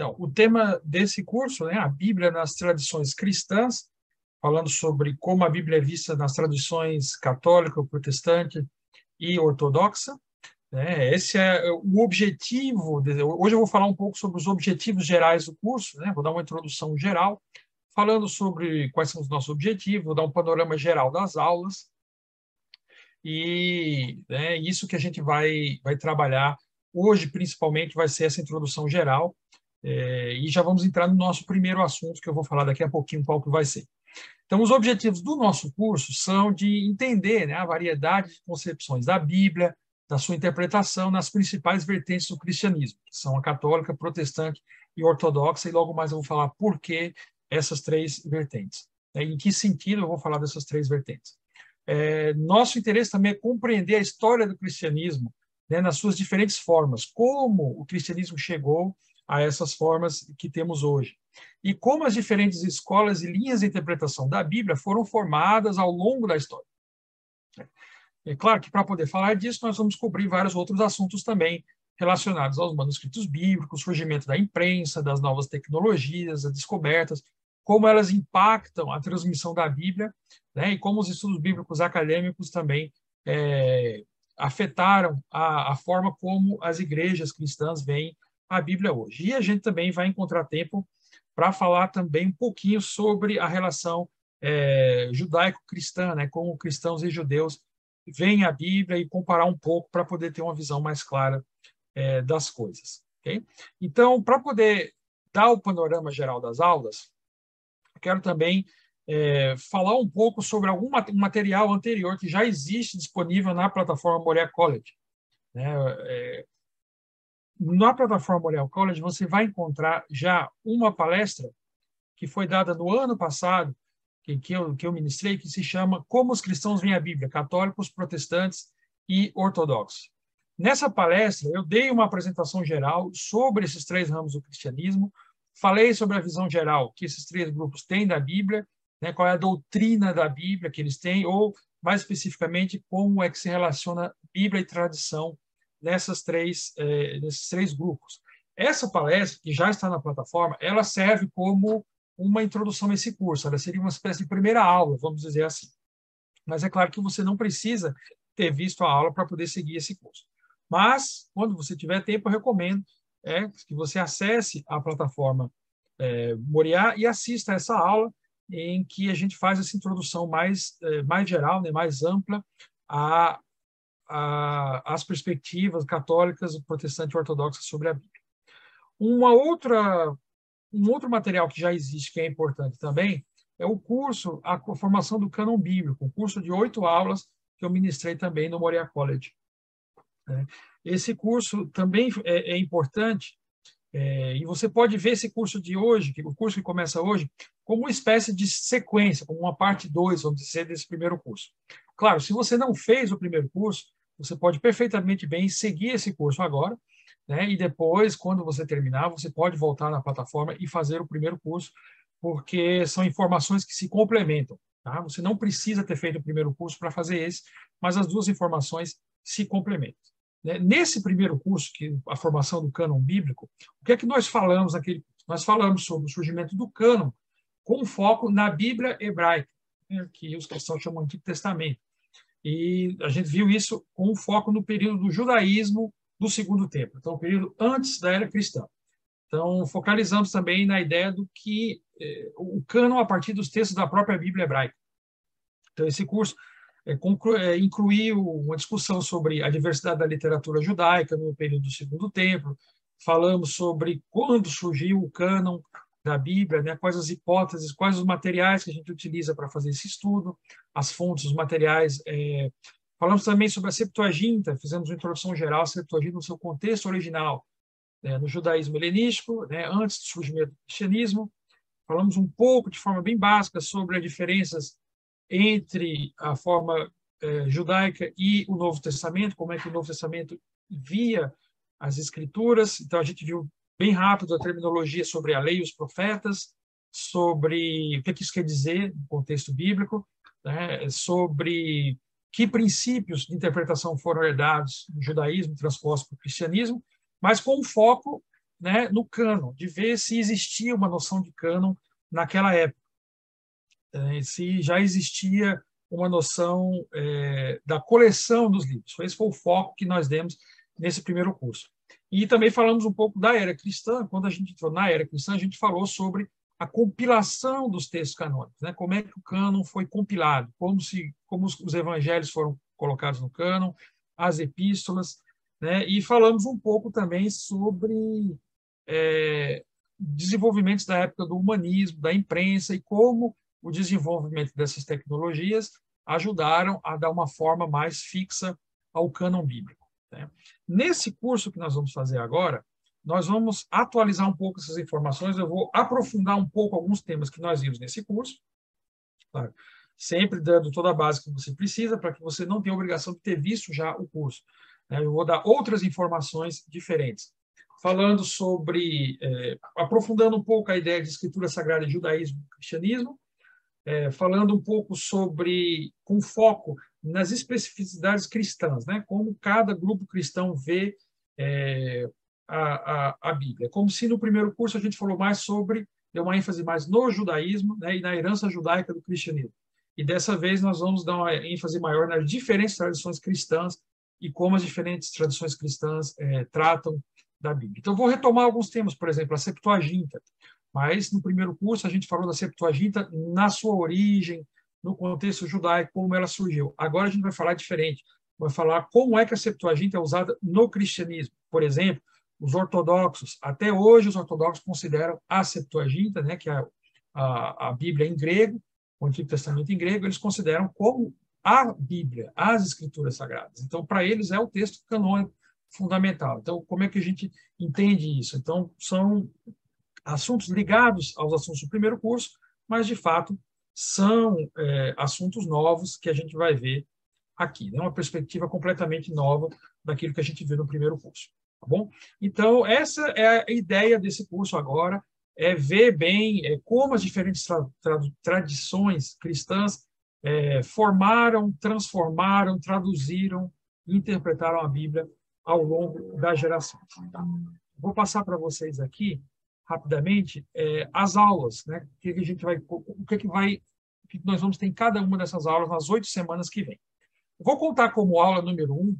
Então, o tema desse curso, né, a Bíblia nas tradições cristãs, falando sobre como a Bíblia é vista nas tradições católica, protestante e ortodoxa. Né? Esse é o objetivo. De, hoje eu vou falar um pouco sobre os objetivos gerais do curso, né? vou dar uma introdução geral, falando sobre quais são os nossos objetivos, vou dar um panorama geral das aulas. E né, isso que a gente vai, vai trabalhar hoje, principalmente, vai ser essa introdução geral. É, e já vamos entrar no nosso primeiro assunto, que eu vou falar daqui a pouquinho qual que vai ser. Então, os objetivos do nosso curso são de entender né, a variedade de concepções da Bíblia, da sua interpretação nas principais vertentes do cristianismo, que são a católica, protestante e ortodoxa, e logo mais eu vou falar por que essas três vertentes. Né, em que sentido eu vou falar dessas três vertentes. É, nosso interesse também é compreender a história do cristianismo né, nas suas diferentes formas, como o cristianismo chegou a essas formas que temos hoje e como as diferentes escolas e linhas de interpretação da Bíblia foram formadas ao longo da história. É claro que para poder falar disso, nós vamos cobrir vários outros assuntos também relacionados aos manuscritos bíblicos, surgimento da imprensa, das novas tecnologias, as descobertas, como elas impactam a transmissão da Bíblia, né, e como os estudos bíblicos acadêmicos também é, afetaram a, a forma como as igrejas cristãs veem a Bíblia hoje. E a gente também vai encontrar tempo para falar também um pouquinho sobre a relação é, judaico-cristã, né, como cristãos e judeus veem a Bíblia e comparar um pouco para poder ter uma visão mais clara é, das coisas. Okay? Então, para poder dar o panorama geral das aulas, quero também é, falar um pouco sobre algum material anterior que já existe disponível na plataforma Moria College. Né? É, na plataforma Moreal College, você vai encontrar já uma palestra que foi dada no ano passado, que, que, eu, que eu ministrei, que se chama Como os Cristãos Veem a Bíblia, Católicos, Protestantes e Ortodoxos. Nessa palestra, eu dei uma apresentação geral sobre esses três ramos do cristianismo, falei sobre a visão geral que esses três grupos têm da Bíblia, né, qual é a doutrina da Bíblia que eles têm, ou, mais especificamente, como é que se relaciona Bíblia e tradição nessas três, é, nesses três grupos. Essa palestra, que já está na plataforma, ela serve como uma introdução a esse curso. Ela seria uma espécie de primeira aula, vamos dizer assim. Mas é claro que você não precisa ter visto a aula para poder seguir esse curso. Mas, quando você tiver tempo, eu recomendo é, que você acesse a plataforma é, Moriá e assista essa aula em que a gente faz essa introdução mais, é, mais geral, né, mais ampla a, a, as perspectivas católicas, protestante e ortodoxa sobre a Bíblia. Uma outra, um outro material que já existe, que é importante também, é o curso, a formação do cânon bíblico, um curso de oito aulas que eu ministrei também no Moria College. É, esse curso também é, é importante, é, e você pode ver esse curso de hoje, o curso que começa hoje, como uma espécie de sequência, como uma parte 2, vamos dizer, desse primeiro curso. Claro, se você não fez o primeiro curso, você pode perfeitamente bem seguir esse curso agora, né? E depois, quando você terminar, você pode voltar na plataforma e fazer o primeiro curso, porque são informações que se complementam. Tá? Você não precisa ter feito o primeiro curso para fazer esse, mas as duas informações se complementam. Né? Nesse primeiro curso, que a formação do cânon bíblico, o que é que nós falamos naquele? Nós falamos sobre o surgimento do cânon com foco na Bíblia hebraica, né? que os cristãos chamam de Antigo Testamento. E a gente viu isso com foco no período do judaísmo do segundo tempo, então o período antes da era cristã. Então, focalizamos também na ideia do que eh, o cânon a partir dos textos da própria Bíblia hebraica. Então, esse curso é, conclu, é, incluiu uma discussão sobre a diversidade da literatura judaica no período do segundo templo, falamos sobre quando surgiu o cânon, da Bíblia, né? quais as hipóteses, quais os materiais que a gente utiliza para fazer esse estudo, as fontes, os materiais. É... Falamos também sobre a Septuaginta, fizemos uma introdução geral à Septuaginta no seu contexto original, né? no judaísmo helenístico, né? antes do surgimento do cristianismo. Falamos um pouco, de forma bem básica, sobre as diferenças entre a forma é, judaica e o Novo Testamento, como é que o Novo Testamento via as escrituras. Então, a gente viu bem rápido a terminologia sobre a lei e os profetas, sobre o que isso quer dizer no contexto bíblico, né, sobre que princípios de interpretação foram herdados no judaísmo, transpostos para o cristianismo, mas com um foco né, no cânon, de ver se existia uma noção de cânon naquela época, é, se já existia uma noção é, da coleção dos livros. Esse foi o foco que nós demos nesse primeiro curso. E também falamos um pouco da era cristã. Quando a gente entrou na era cristã, a gente falou sobre a compilação dos textos canônicos, né? Como é que o cânon foi compilado, como se como os, os evangelhos foram colocados no cânon, as epístolas, né? E falamos um pouco também sobre é, desenvolvimentos da época do humanismo, da imprensa e como o desenvolvimento dessas tecnologias ajudaram a dar uma forma mais fixa ao cânon bíblico. Né? Nesse curso que nós vamos fazer agora, nós vamos atualizar um pouco essas informações, eu vou aprofundar um pouco alguns temas que nós vimos nesse curso, claro, sempre dando toda a base que você precisa para que você não tenha obrigação de ter visto já o curso. Né? Eu vou dar outras informações diferentes, falando sobre, é, aprofundando um pouco a ideia de escritura sagrada judaísmo cristianismo, é, falando um pouco sobre, com foco nas especificidades cristãs, né? como cada grupo cristão vê é, a, a, a, Bíblia. Como se no primeiro curso a gente falou mais sobre, deu uma ênfase mais no judaísmo né? e na herança judaica do cristianismo. E dessa vez nós vamos dar uma ênfase maior nas diferentes tradições cristãs e como as diferentes tradições cristãs é, tratam da Bíblia. Então, vou retomar alguns temas, por exemplo, a Septuaginta. Mas no primeiro curso a gente falou da Septuaginta na sua origem, no contexto judaico, como ela surgiu. Agora a gente vai falar diferente. Vai falar como é que a Septuaginta é usada no cristianismo. Por exemplo, os ortodoxos, até hoje os ortodoxos consideram a Septuaginta, né, que é a, a, a Bíblia em grego, o Antigo Testamento em grego, eles consideram como a Bíblia, as Escrituras Sagradas. Então, para eles é o texto canônico fundamental. Então, como é que a gente entende isso? Então, são assuntos ligados aos assuntos do primeiro curso, mas de fato são é, assuntos novos que a gente vai ver aqui, né? uma perspectiva completamente nova daquilo que a gente viu no primeiro curso, tá bom? Então essa é a ideia desse curso agora, é ver bem é, como as diferentes tra tra tradições cristãs é, formaram, transformaram, traduziram, interpretaram a Bíblia ao longo das gerações. Tá? Vou passar para vocês aqui rapidamente é, as aulas, né? O que, a gente vai, o que, que vai, o que nós vamos ter em cada uma dessas aulas nas oito semanas que vem. vou contar como aula número um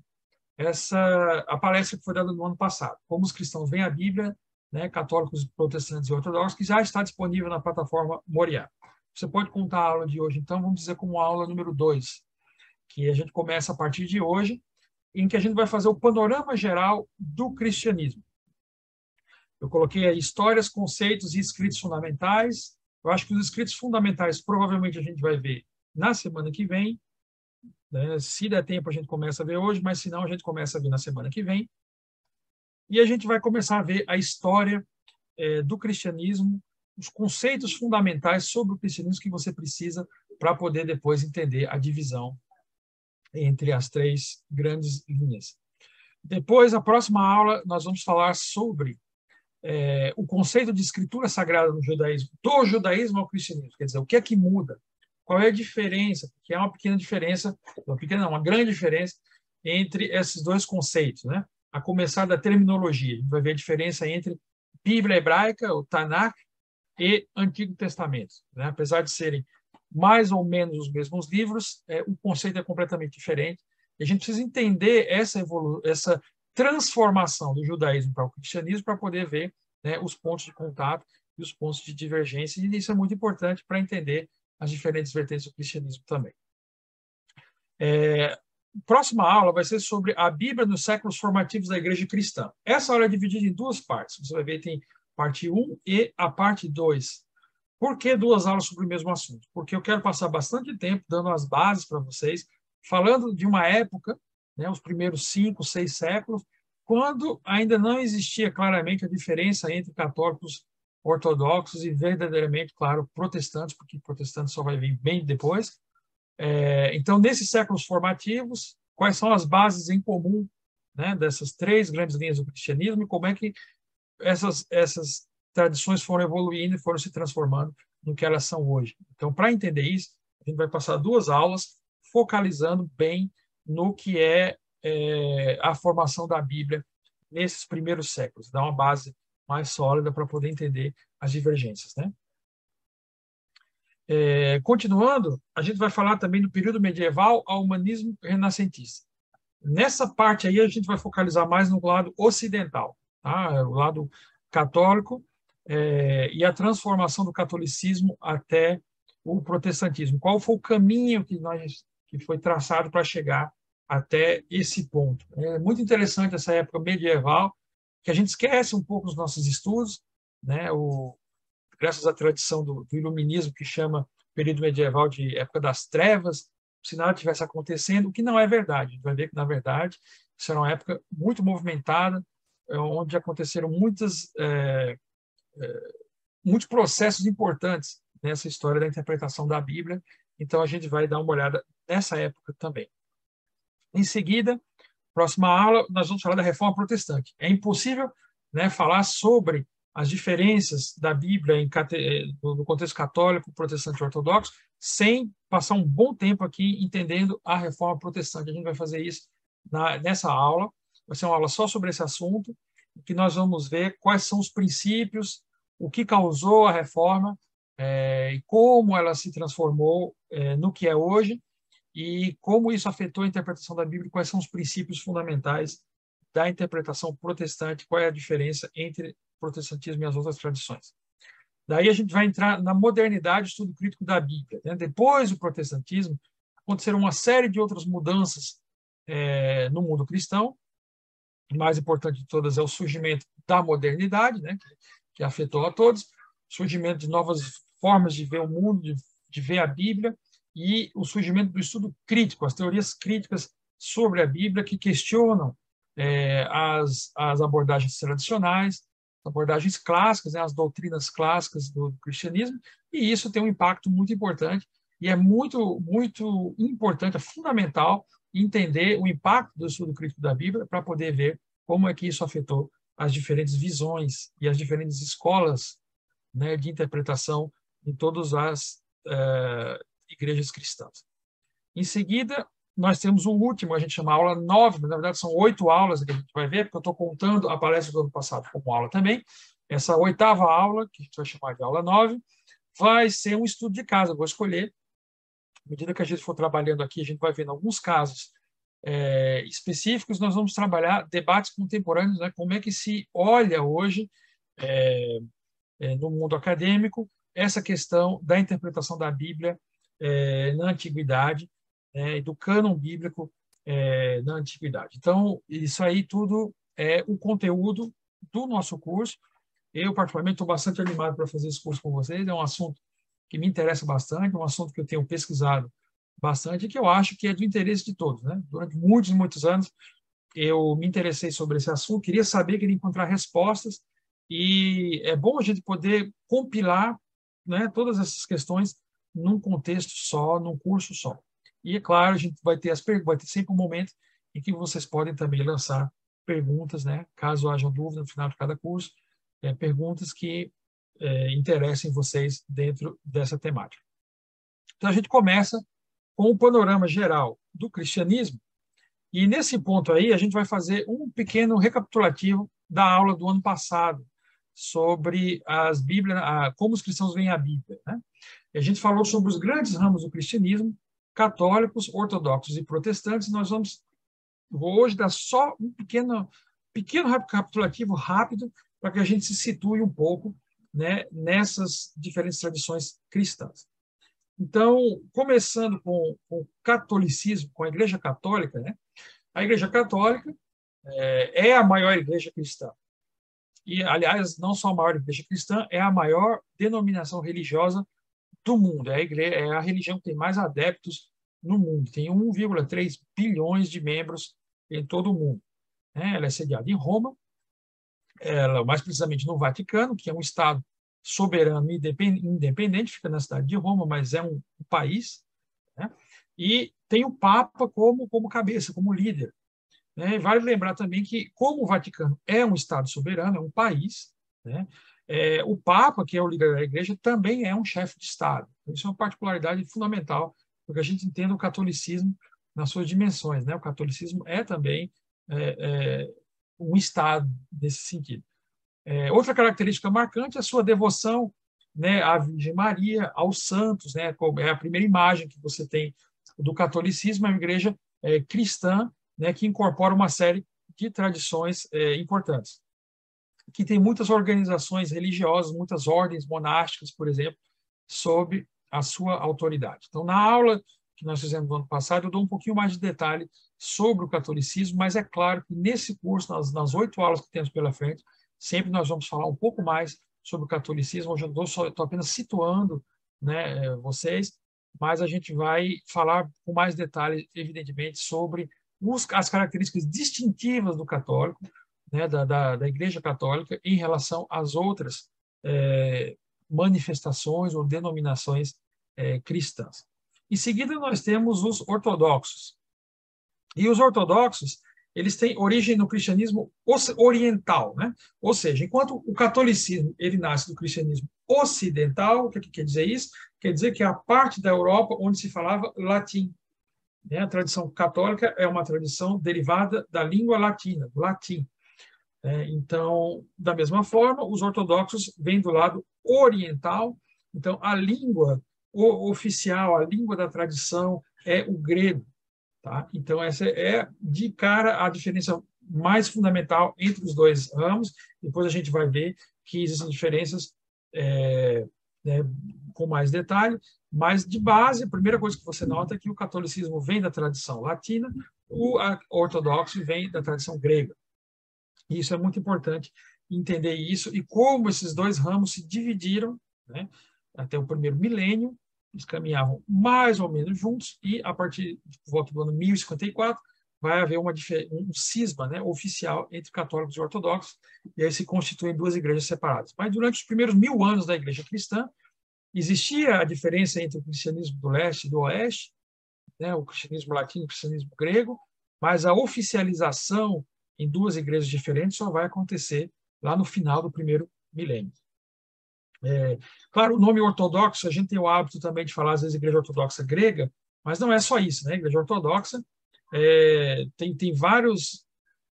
essa a palestra que foi dada no ano passado, como os cristãos veem a Bíblia, né? Católicos, protestantes e ortodoxos, que já está disponível na plataforma Moriá. Você pode contar a aula de hoje, então vamos dizer como aula número dois, que a gente começa a partir de hoje, em que a gente vai fazer o panorama geral do cristianismo. Eu coloquei aí histórias, conceitos e escritos fundamentais. Eu acho que os escritos fundamentais provavelmente a gente vai ver na semana que vem. Né? Se der tempo, a gente começa a ver hoje, mas se não, a gente começa a ver na semana que vem. E a gente vai começar a ver a história é, do cristianismo, os conceitos fundamentais sobre o cristianismo que você precisa para poder depois entender a divisão entre as três grandes linhas. Depois, a próxima aula, nós vamos falar sobre é, o conceito de escritura sagrada no judaísmo, do judaísmo ao cristianismo. Quer dizer, o que é que muda? Qual é a diferença? Que é uma pequena diferença, uma pequena não, uma grande diferença entre esses dois conceitos, né? A começar da terminologia, a gente vai ver a diferença entre Bíblia hebraica, o Tanakh, e Antigo Testamento. Né? Apesar de serem mais ou menos os mesmos livros, é, o conceito é completamente diferente. E a gente precisa entender essa, essa transformação do judaísmo para o cristianismo para poder ver né, os pontos de contato e os pontos de divergência. E isso é muito importante para entender as diferentes vertentes do cristianismo também. É, próxima aula vai ser sobre a Bíblia nos séculos formativos da igreja cristã. Essa aula é dividida em duas partes. Você vai ver tem parte 1 e a parte 2. Por que duas aulas sobre o mesmo assunto? Porque eu quero passar bastante tempo dando as bases para vocês, falando de uma época né, os primeiros cinco, seis séculos, quando ainda não existia claramente a diferença entre católicos ortodoxos e verdadeiramente, claro, protestantes, porque protestantes só vai vir bem depois. É, então, nesses séculos formativos, quais são as bases em comum né, dessas três grandes linhas do cristianismo e como é que essas, essas tradições foram evoluindo e foram se transformando no que elas são hoje. Então, para entender isso, a gente vai passar duas aulas focalizando bem no que é, é, a formação da Bíblia nesses primeiros séculos, dá uma base mais sólida para poder entender as divergências, né? É, continuando, a gente vai falar também do período medieval ao humanismo renascentista. Nessa parte aí, a gente vai focalizar mais no lado ocidental, tá? o lado católico é, e a transformação do catolicismo até o protestantismo. Qual foi o caminho que, nós, que foi traçado para chegar até esse ponto? É muito interessante essa época medieval, que a gente esquece um pouco nos nossos estudos, né? o, graças à tradição do, do iluminismo, que chama período medieval de época das trevas, se nada tivesse acontecendo, o que não é verdade. A gente vai ver que, na verdade, isso era uma época muito movimentada, é, onde aconteceram muitas, é, é, muitos processos importantes nessa história da interpretação da Bíblia. Então, a gente vai dar uma olhada nessa época também. Em seguida, próxima aula, nós vamos falar da reforma protestante. É impossível né, falar sobre as diferenças da Bíblia em, eh, no contexto católico, protestante e ortodoxo, sem passar um bom tempo aqui entendendo a reforma protestante. A gente vai fazer isso na, nessa aula. Vai ser uma aula só sobre esse assunto, que nós vamos ver quais são os princípios, o que causou a reforma é, e como ela se transformou é, no que é hoje e como isso afetou a interpretação da Bíblia, quais são os princípios fundamentais da interpretação protestante, qual é a diferença entre protestantismo e as outras tradições. Daí a gente vai entrar na modernidade, estudo crítico da Bíblia. Né? Depois do protestantismo, aconteceram uma série de outras mudanças é, no mundo cristão. O mais importante de todas é o surgimento da modernidade, né? que, que afetou a todos, surgimento de novas formas de ver o mundo, de, de ver a Bíblia, e o surgimento do estudo crítico, as teorias críticas sobre a Bíblia que questionam é, as, as abordagens tradicionais, abordagens clássicas, né, as doutrinas clássicas do cristianismo, e isso tem um impacto muito importante, e é muito, muito importante, é fundamental entender o impacto do estudo crítico da Bíblia para poder ver como é que isso afetou as diferentes visões e as diferentes escolas né, de interpretação em todas as uh, igrejas cristãs. Em seguida, nós temos o último, a gente chama aula 9, mas na verdade são oito aulas que a gente vai ver, porque eu estou contando a palestra do ano passado como aula também. Essa oitava aula, que a gente vai chamar de aula 9, vai ser um estudo de casa. Eu vou escolher, à medida que a gente for trabalhando aqui, a gente vai vendo alguns casos é, específicos, nós vamos trabalhar debates contemporâneos, né? como é que se olha hoje é, é, no mundo acadêmico essa questão da interpretação da Bíblia é, na antiguidade né, do cânon bíblico é, na antiguidade. Então, isso aí tudo é o conteúdo do nosso curso. Eu, particularmente, estou bastante animado para fazer esse curso com vocês. É um assunto que me interessa bastante, um assunto que eu tenho pesquisado bastante e que eu acho que é do interesse de todos. Né? Durante muitos, muitos anos, eu me interessei sobre esse assunto, queria saber, queria encontrar respostas, e é bom a gente poder compilar né, todas essas questões num contexto só, num curso só. E, é claro, a gente vai ter, as, vai ter sempre um momento em que vocês podem também lançar perguntas, né? caso haja dúvida no final de cada curso, é, perguntas que é, interessem vocês dentro dessa temática. Então, a gente começa com o panorama geral do cristianismo, e nesse ponto aí, a gente vai fazer um pequeno recapitulativo da aula do ano passado sobre as Bíblias, a, como os cristãos veem a Bíblia. Né? a gente falou sobre os grandes ramos do cristianismo, católicos, ortodoxos e protestantes. Nós vamos vou hoje dar só um pequeno, pequeno recapitulativo rápido para que a gente se situe um pouco né, nessas diferentes tradições cristãs. Então, começando com, com o catolicismo, com a Igreja Católica, né, a Igreja Católica é, é a maior igreja cristã. E, aliás, não só a maior igreja cristã, é a maior denominação religiosa do mundo. É a, igreja, é a religião que tem mais adeptos no mundo. Tem 1,3 bilhões de membros em todo o mundo. Né? Ela é sediada em Roma, ela, mais precisamente no Vaticano, que é um Estado soberano e independente, fica na cidade de Roma, mas é um, país. Né? E tem o Papa como, como cabeça, como líder. Né? Vale lembrar também que, como o Vaticano é um Estado soberano, é um país, né? é, o Papa, que é o líder da Igreja, também é um chefe de Estado. Isso é uma particularidade fundamental porque a gente entenda o catolicismo nas suas dimensões. Né? O catolicismo é também é, é, um Estado nesse sentido. É, outra característica marcante é a sua devoção né, à Virgem Maria, aos santos, né, é a primeira imagem que você tem do catolicismo, é uma igreja é, cristã né, que incorpora uma série de tradições é, importantes. Que tem muitas organizações religiosas, muitas ordens monásticas, por exemplo, sob a sua autoridade. Então, na aula que nós fizemos no ano passado, eu dou um pouquinho mais de detalhe sobre o catolicismo, mas é claro que nesse curso, nas, oito aulas que temos pela frente, sempre nós vamos falar um pouco mais sobre o catolicismo. Hoje eu estou apenas situando né, vocês, mas a gente vai falar com mais detalhe, evidentemente, sobre os, as características distintivas do católico, né, da, da, da, Igreja Católica, em relação às outras é, manifestações ou denominações é, cristãs. Em seguida, nós temos os ortodoxos. E os ortodoxos, eles têm origem no cristianismo oriental, né? Ou seja, enquanto o catolicismo ele nasce do cristianismo ocidental, o que, que quer dizer isso? Quer dizer que é a parte da Europa onde se falava latim. Né? A tradição católica é uma tradição derivada da língua latina, do latim. É, então, da mesma forma, os ortodoxos vêm do lado oriental. Então, a língua oficial, a língua da tradição é o grego. Tá? Então, essa é, de cara, a diferença mais fundamental entre os dois ramos. Depois a gente vai ver que existem diferenças é, né, com mais detalhe, mas de base, a primeira coisa que você nota é que o catolicismo vem da tradição latina, o ortodoxo vem da tradição grega. E isso é muito importante entender isso e como esses dois ramos se dividiram né, até o primeiro milênio, eles caminhavam mais ou menos juntos e a partir de volta do ano 1054 vai haver uma, um cisma né, oficial entre católicos e ortodoxos, e aí se constituem duas igrejas separadas. Mas durante os primeiros mil anos da igreja cristã, existia a diferença entre o cristianismo do leste e do oeste, né, o cristianismo latino e o cristianismo grego, mas a oficialização em duas igrejas diferentes só vai acontecer lá no final do primeiro milênio. É, claro, o nome ortodoxo, a gente tem o hábito também de falar, às vezes, igreja ortodoxa grega, mas não é só isso, né? A igreja ortodoxa é, tem, tem vários,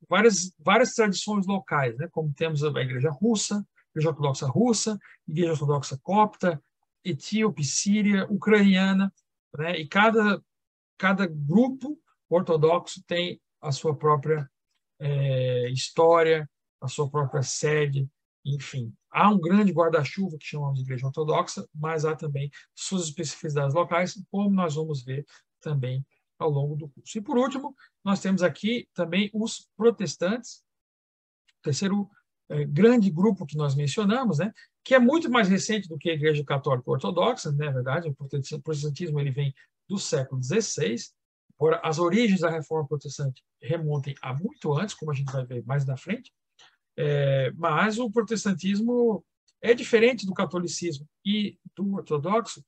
várias, várias tradições locais, né? como temos a igreja russa, igreja ortodoxa russa, igreja ortodoxa copta, etíope, síria, ucraniana, né? e cada, cada grupo ortodoxo tem a sua própria é, história, a sua própria sede, enfim. Há um grande guarda-chuva que chamamos de igreja ortodoxa, mas há também suas especificidades locais, como nós vamos ver também ao longo do curso. E, por último, nós temos aqui também os protestantes, terceiro é, grande grupo que nós mencionamos, né, que é muito mais recente do que a Igreja Católica Ortodoxa, né, na verdade, o protestantismo ele vem do século XVI, as origens da Reforma Protestante remontem a muito antes, como a gente vai ver mais na frente, é, mas o protestantismo é diferente do catolicismo e do ortodoxo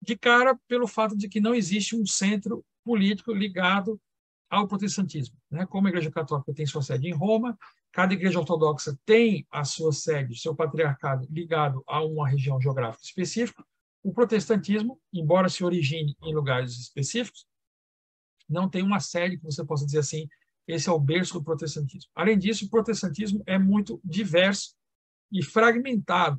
de cara pelo fato de que não existe um centro político ligado ao protestantismo. Né? Como a Igreja Católica tem sua sede em Roma, cada Igreja Ortodoxa tem a sua sede, seu patriarcado ligado a uma região geográfica específica. O protestantismo, embora se origine em lugares específicos, não tem uma sede que você possa dizer assim, esse é o berço do protestantismo. Além disso, o protestantismo é muito diverso e fragmentado.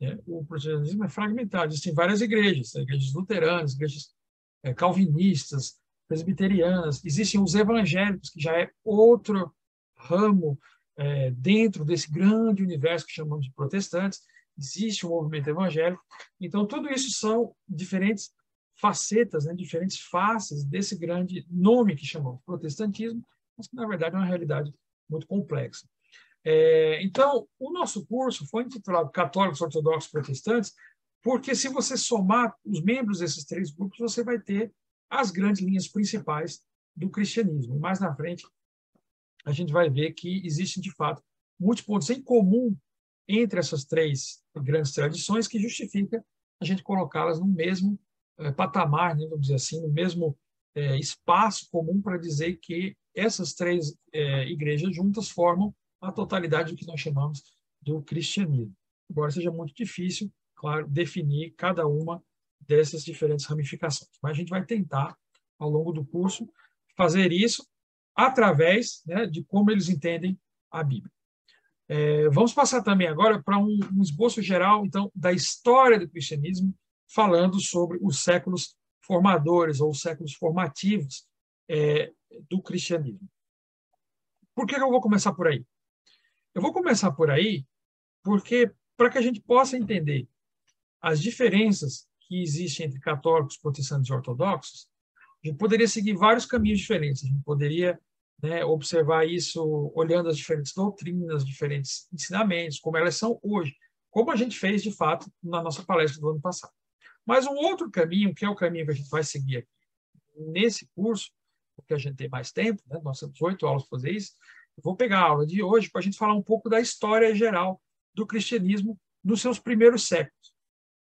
Né? O protestantismo é fragmentado. Existem várias igrejas, né? igrejas luteranas, igrejas é, calvinistas, presbiterianas, existem os evangélicos, que já é outro ramo é, dentro desse grande universo que chamamos de protestantes, existe um movimento evangélico. Então, tudo isso são diferentes facetas, né, diferentes faces desse grande nome que chamamos protestantismo, mas que, na verdade, é uma realidade muito complexa. É, então, o nosso curso foi intitulado Católicos, Ortodoxos, Protestantes, porque se você somar os membros desses três grupos, você vai ter as grandes linhas principais do cristianismo. Mais na frente, a gente vai ver que existem, de fato, muitos pontos em comum entre essas três grandes tradições que justifica a gente colocá-las no mesmo é, patamar, né, vamos dizer assim, no mesmo é, espaço comum para dizer que essas três é, igrejas juntas formam a totalidade do que nós chamamos do cristianismo. Embora seja muito difícil claro, definir cada uma dessas diferentes ramificações. Mas a gente vai tentar, ao longo do curso, fazer isso através né, de como eles entendem a Bíblia. É, vamos passar também agora para um, um esboço geral, então, da história do cristianismo, falando sobre os séculos formadores ou séculos formativos é, do cristianismo. Por que eu vou começar por aí? Eu vou começar por aí porque, para que a gente possa entender as diferenças que existem entre católicos, protestantes e ortodoxos, a gente poderia seguir vários caminhos diferentes. A gente poderia né, observar isso olhando as diferentes doutrinas, diferentes ensinamentos, como elas são hoje, como a gente fez, de fato, na nossa palestra do ano passado. Mas um outro caminho, que é o caminho que a gente vai seguir aqui nesse curso, porque a gente tem mais tempo, né? nós temos oito aulas para fazer isso, vou pegar a aula de hoje para a gente falar um pouco da história geral do cristianismo nos seus primeiros séculos.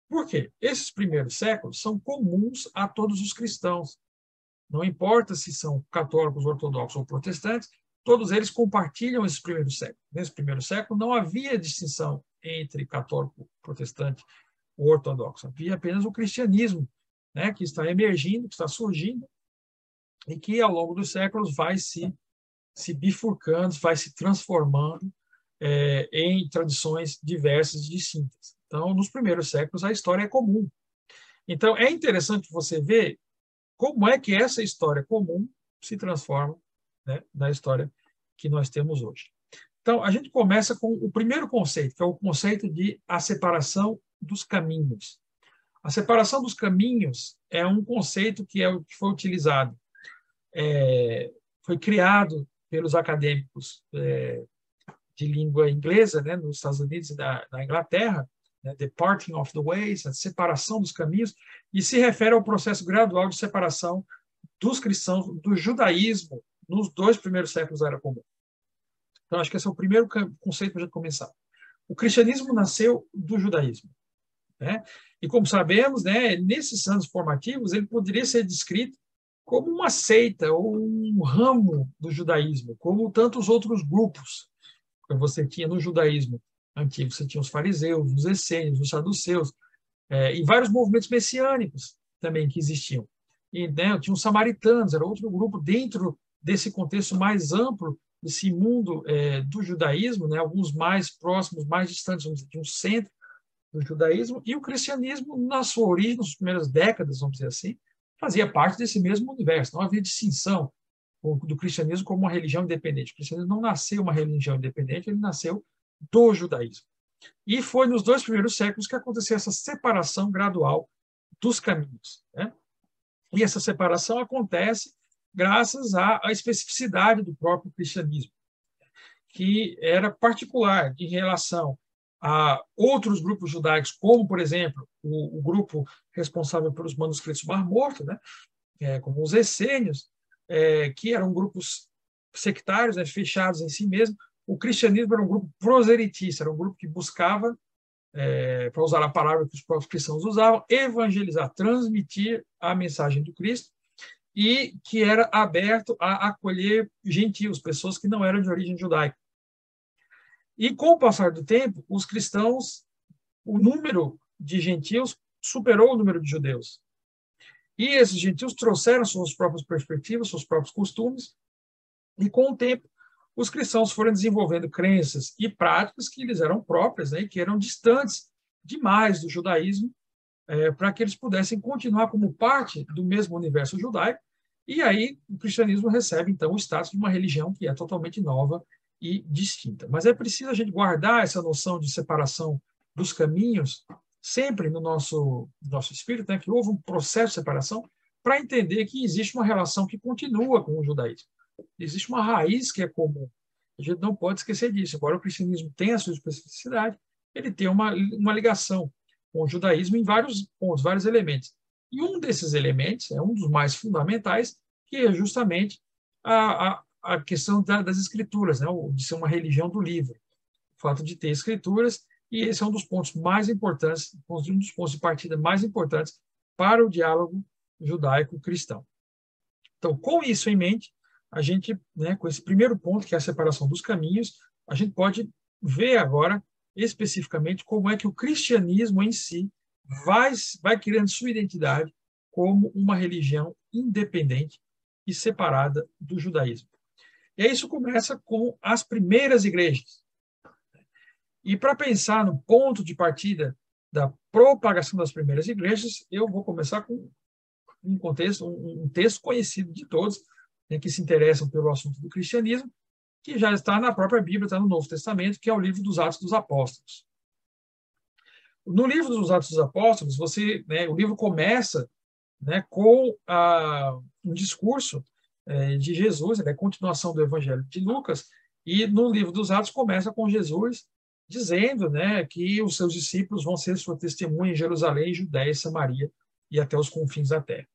Por quê? Esses primeiros séculos são comuns a todos os cristãos. Não importa se são católicos, ortodoxos ou protestantes, todos eles compartilham esses primeiros séculos. Nesse primeiro século não havia distinção entre católico, protestante ou ortodoxo. Havia apenas o cristianismo, né, que está emergindo, que está surgindo e que ao longo dos séculos vai se se bifurcando, vai se transformando é, em tradições diversas e distintas. Então, nos primeiros séculos, a história é comum. Então, é interessante você ver como é que essa história comum se transforma né, na história que nós temos hoje. Então, a gente começa com o primeiro conceito, que é o conceito de a separação dos caminhos. A separação dos caminhos é um conceito que, é, que foi utilizado, é, foi criado pelos acadêmicos é, de língua inglesa, né, nos Estados Unidos e na, na Inglaterra, né, the parting of the ways, a separação dos caminhos, e se refere ao processo gradual de separação dos cristãos do judaísmo nos dois primeiros séculos da Era Comum. Então, acho que esse é o primeiro conceito para a gente começar. O cristianismo nasceu do judaísmo. Né? E como sabemos, né, nesses anos formativos, ele poderia ser descrito como uma seita ou um ramo do judaísmo, como tantos outros grupos que você tinha no judaísmo antigo. Você tinha os fariseus, os essênios, os saduceus, é, e vários movimentos messiânicos também que existiam. E né, tinha os samaritanos, era outro grupo dentro desse contexto mais amplo, desse mundo é, do judaísmo, né, alguns mais próximos, mais distantes, vamos dizer, de um centro do judaísmo, e o cristianismo, na sua origem, nas primeiras décadas, vamos dizer assim, fazia parte desse mesmo universo. Não havia distinção do cristianismo como uma religião independente. O cristianismo não nasceu uma religião independente, ele nasceu do judaísmo. E foi nos dois primeiros séculos que aconteceu essa separação gradual dos caminhos. Né? E essa separação acontece graças à, à especificidade do próprio cristianismo, que era particular em relação a outros grupos judaicos, como, por exemplo, o, o grupo responsável pelos manuscritos Mar Morto, né? É, como os essênios, é, que eram grupos sectários, né, fechados em si mesmos, o cristianismo era um grupo proselitista, era um grupo que buscava, é, para usar a palavra que os próprios cristãos usavam, evangelizar, transmitir a mensagem do Cristo, e que era aberto a acolher gentios, pessoas que não eram de origem judaica. E com o passar do tempo, os cristãos, o número de gentios superou o número de judeus. E esses gentios trouxeram suas próprias perspectivas, seus próprios costumes, e com o tempo os cristãos foram desenvolvendo crenças e práticas que lhes eram próprias, né, que eram distantes demais do judaísmo, é, para que eles pudessem continuar como parte do mesmo universo judaico. E aí o cristianismo recebe, então, o status de uma religião que é totalmente nova e distinta. Mas é preciso a gente guardar essa noção de separação dos caminhos sempre no nosso, nosso espírito, né, que houve um processo de separação para entender que existe uma relação que continua com o judaísmo. Existe uma raiz que é comum. A gente não pode esquecer disso. Embora o cristianismo tenha a sua especificidade, ele tem uma, uma ligação com o judaísmo em vários pontos, vários elementos. E um desses elementos, é um dos mais fundamentais, que é justamente a, a, a questão da, das escrituras, né? de ser uma religião do livro. O fato de ter escrituras, e esse é um dos pontos mais importantes, um dos pontos de partida mais importantes para o diálogo judaico-cristão. Então, com isso em mente, a gente, né, com esse primeiro ponto, que é a separação dos caminhos, a gente pode ver agora especificamente como é que o cristianismo em si vai, vai criando sua identidade como uma religião independente e separada do judaísmo. E aí isso começa com as primeiras igrejas. E para pensar no ponto de partida da propagação das primeiras igrejas, eu vou começar com um contexto, um, um texto conhecido de todos, né, que se interessam pelo assunto do cristianismo, que já está na própria Bíblia, está no Novo Testamento, que é o livro dos Atos dos Apóstolos. No livro dos Atos dos Apóstolos, você, né, o livro começa né, com a, um discurso é, de Jesus, é a continuação do Evangelho de Lucas, e no livro dos Atos começa com Jesus dizendo né, que os seus discípulos vão ser sua testemunha em Jerusalém, Judéia Samaria e até os confins da terra.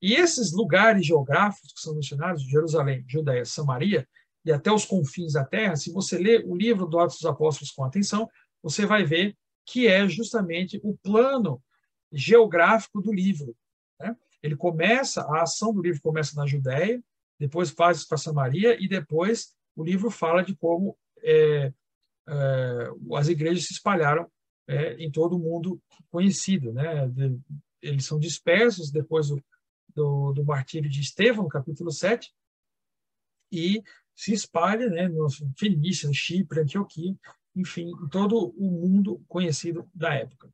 E esses lugares geográficos que são mencionados, Jerusalém, Judéia, Samaria e até os confins da terra, se você ler o livro do Atos dos Apóstolos com atenção, você vai ver que é justamente o plano geográfico do livro. Né? Ele começa, a ação do livro começa na Judéia, depois faz para Samaria e depois o livro fala de como é, é, as igrejas se espalharam é, em todo o mundo conhecido. Né? De, eles são dispersos depois do, do, do, martírio de Estevão, capítulo 7, e se espalha né, no Fenícia, no Chipre, Antioquia, enfim, em todo o mundo conhecido da época.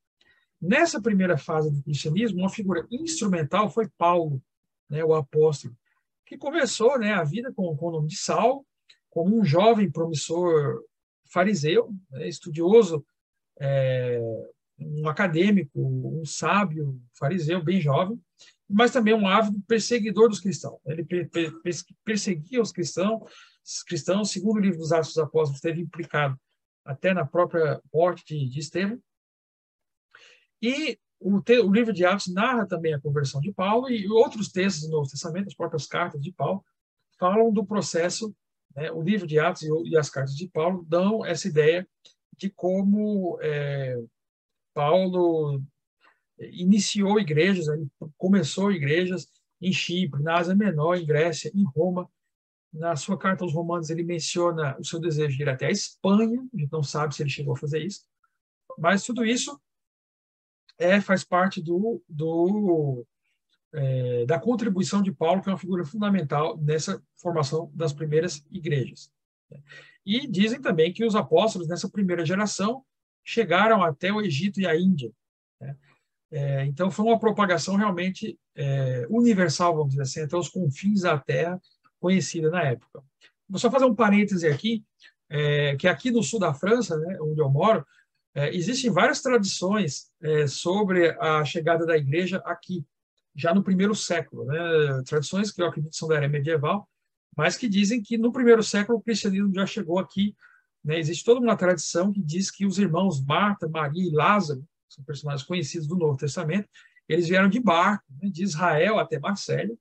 Nessa primeira fase do cristianismo, uma figura instrumental foi Paulo, né, o apóstolo, que começou né, a vida com, com o nome de Saulo, como um jovem promissor fariseu, né, estudioso, é, um acadêmico, um sábio fariseu, bem jovem, mas também um ávido perseguidor dos cristãos. Ele perseguia os cristãos, os cristãos, segundo o livro dos Atos dos Apóstolos, esteve implicado até na própria morte de, de Estevão. E o, te, o, livro de Atos narra também a conversão de Paulo e outros textos do Novo Testamento, as próprias cartas de Paulo, falam do processo né? O livro de Atos e as cartas de Paulo dão essa ideia de como é, Paulo iniciou igrejas, ele começou igrejas em Chipre, na Ásia Menor, em Grécia, em Roma. Na sua carta aos Romanos, ele menciona o seu desejo de ir até a Espanha, a gente não sabe se ele chegou a fazer isso, mas tudo isso é, faz parte do, do é, da contribuição de Paulo, que é uma figura fundamental nessa formação das primeiras igrejas. E dizem também que os apóstolos nessa primeira geração chegaram até o Egito e a Índia. Né? É, então foi uma propagação realmente é, universal, vamos dizer assim, até os confins da Terra, conhecida na época. Vou só fazer um parêntese aqui, é, que aqui no sul da França, né, onde eu moro, é, existem várias tradições é, sobre a chegada da igreja aqui já no primeiro século. Né? Tradições que eu acredito são da era medieval, mas que dizem que no primeiro século o cristianismo já chegou aqui. Né? Existe toda uma tradição que diz que os irmãos Marta, Maria e Lázaro, são personagens conhecidos do Novo Testamento, eles vieram de barco, né? de Israel até Marsella,